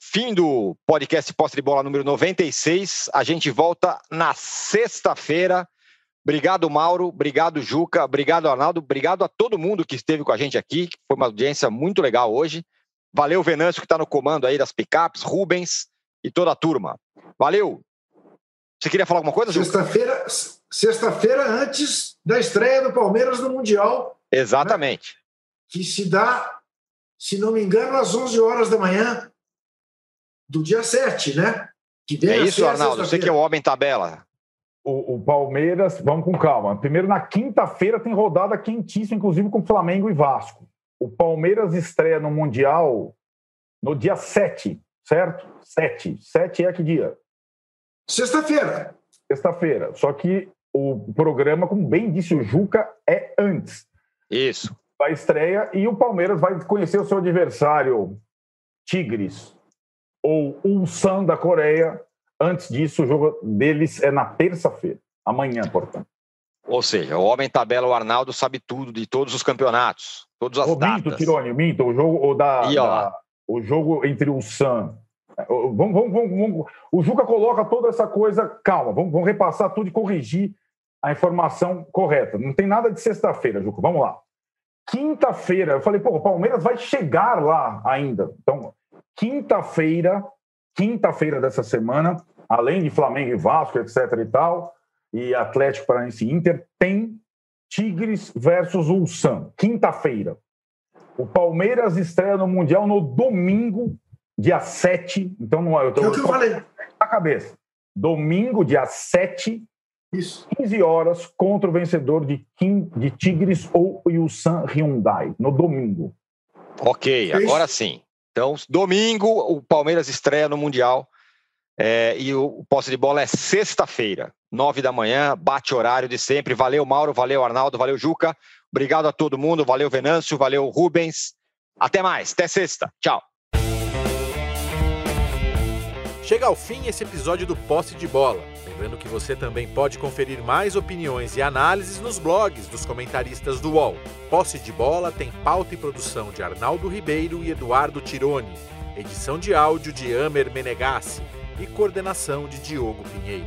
Fim do podcast Posse de Bola número 96. A gente volta na sexta-feira. Obrigado, Mauro. Obrigado, Juca. Obrigado, Arnaldo. Obrigado a todo mundo que esteve com a gente aqui. Foi uma audiência muito legal hoje. Valeu, Venâncio, que está no comando aí das picapes, Rubens e toda a turma. Valeu! Você queria falar alguma coisa, Sexta-feira, sexta-feira antes da estreia do Palmeiras no Mundial. Exatamente. Né? Que se dá, se não me engano, às 11 horas da manhã do dia 7, né? é isso, Arnaldo. Você que é o homem tabela. O, o, Palmeiras, vamos com calma. Primeiro, na quinta-feira tem rodada quentíssima, inclusive com Flamengo e Vasco o Palmeiras estreia no Mundial no dia 7, certo? 7. 7 é que dia? Sexta-feira. Sexta-feira. Só que o programa, como bem disse o Juca, é antes. Isso. A estreia e o Palmeiras vai conhecer o seu adversário Tigres ou Ulsan da Coreia. Antes disso, o jogo deles é na terça-feira, amanhã, portanto. Ou seja, o homem tabela, o Arnaldo, sabe tudo de todos os campeonatos, todas as o datas. Minto, Tirone, minto, o jogo o da, da, o jogo entre o Sam. Vamos, vamos, vamos, vamos, o Juca coloca toda essa coisa, calma, vamos, vamos repassar tudo e corrigir a informação correta. Não tem nada de sexta-feira, Juca, vamos lá. Quinta-feira, eu falei, pô, o Palmeiras vai chegar lá ainda. Então, quinta-feira, quinta-feira dessa semana, além de Flamengo e Vasco, etc e tal, e Atlético Paranaense Inter, tem Tigres versus Ulsan, quinta-feira. O Palmeiras estreia no Mundial no domingo, dia 7. Então não é. Eu tô, é o que eu falei. Na cabeça. Domingo, dia 7, Isso. 15 horas, contra o vencedor de, Kim, de Tigres ou Ulsan Hyundai, no domingo. Ok, agora sim. Então, domingo, o Palmeiras estreia no Mundial é, e o, o posse de bola é sexta-feira, nove da manhã, bate horário de sempre. Valeu, Mauro, valeu, Arnaldo, valeu, Juca. Obrigado a todo mundo, valeu, Venâncio, valeu, Rubens. Até mais, até sexta. Tchau. Chega ao fim esse episódio do Posse de Bola. Lembrando que você também pode conferir mais opiniões e análises nos blogs dos comentaristas do UOL. Posse de Bola tem pauta e produção de Arnaldo Ribeiro e Eduardo Tironi. Edição de áudio de Amer Menegassi e coordenação de Diogo Pinheiro.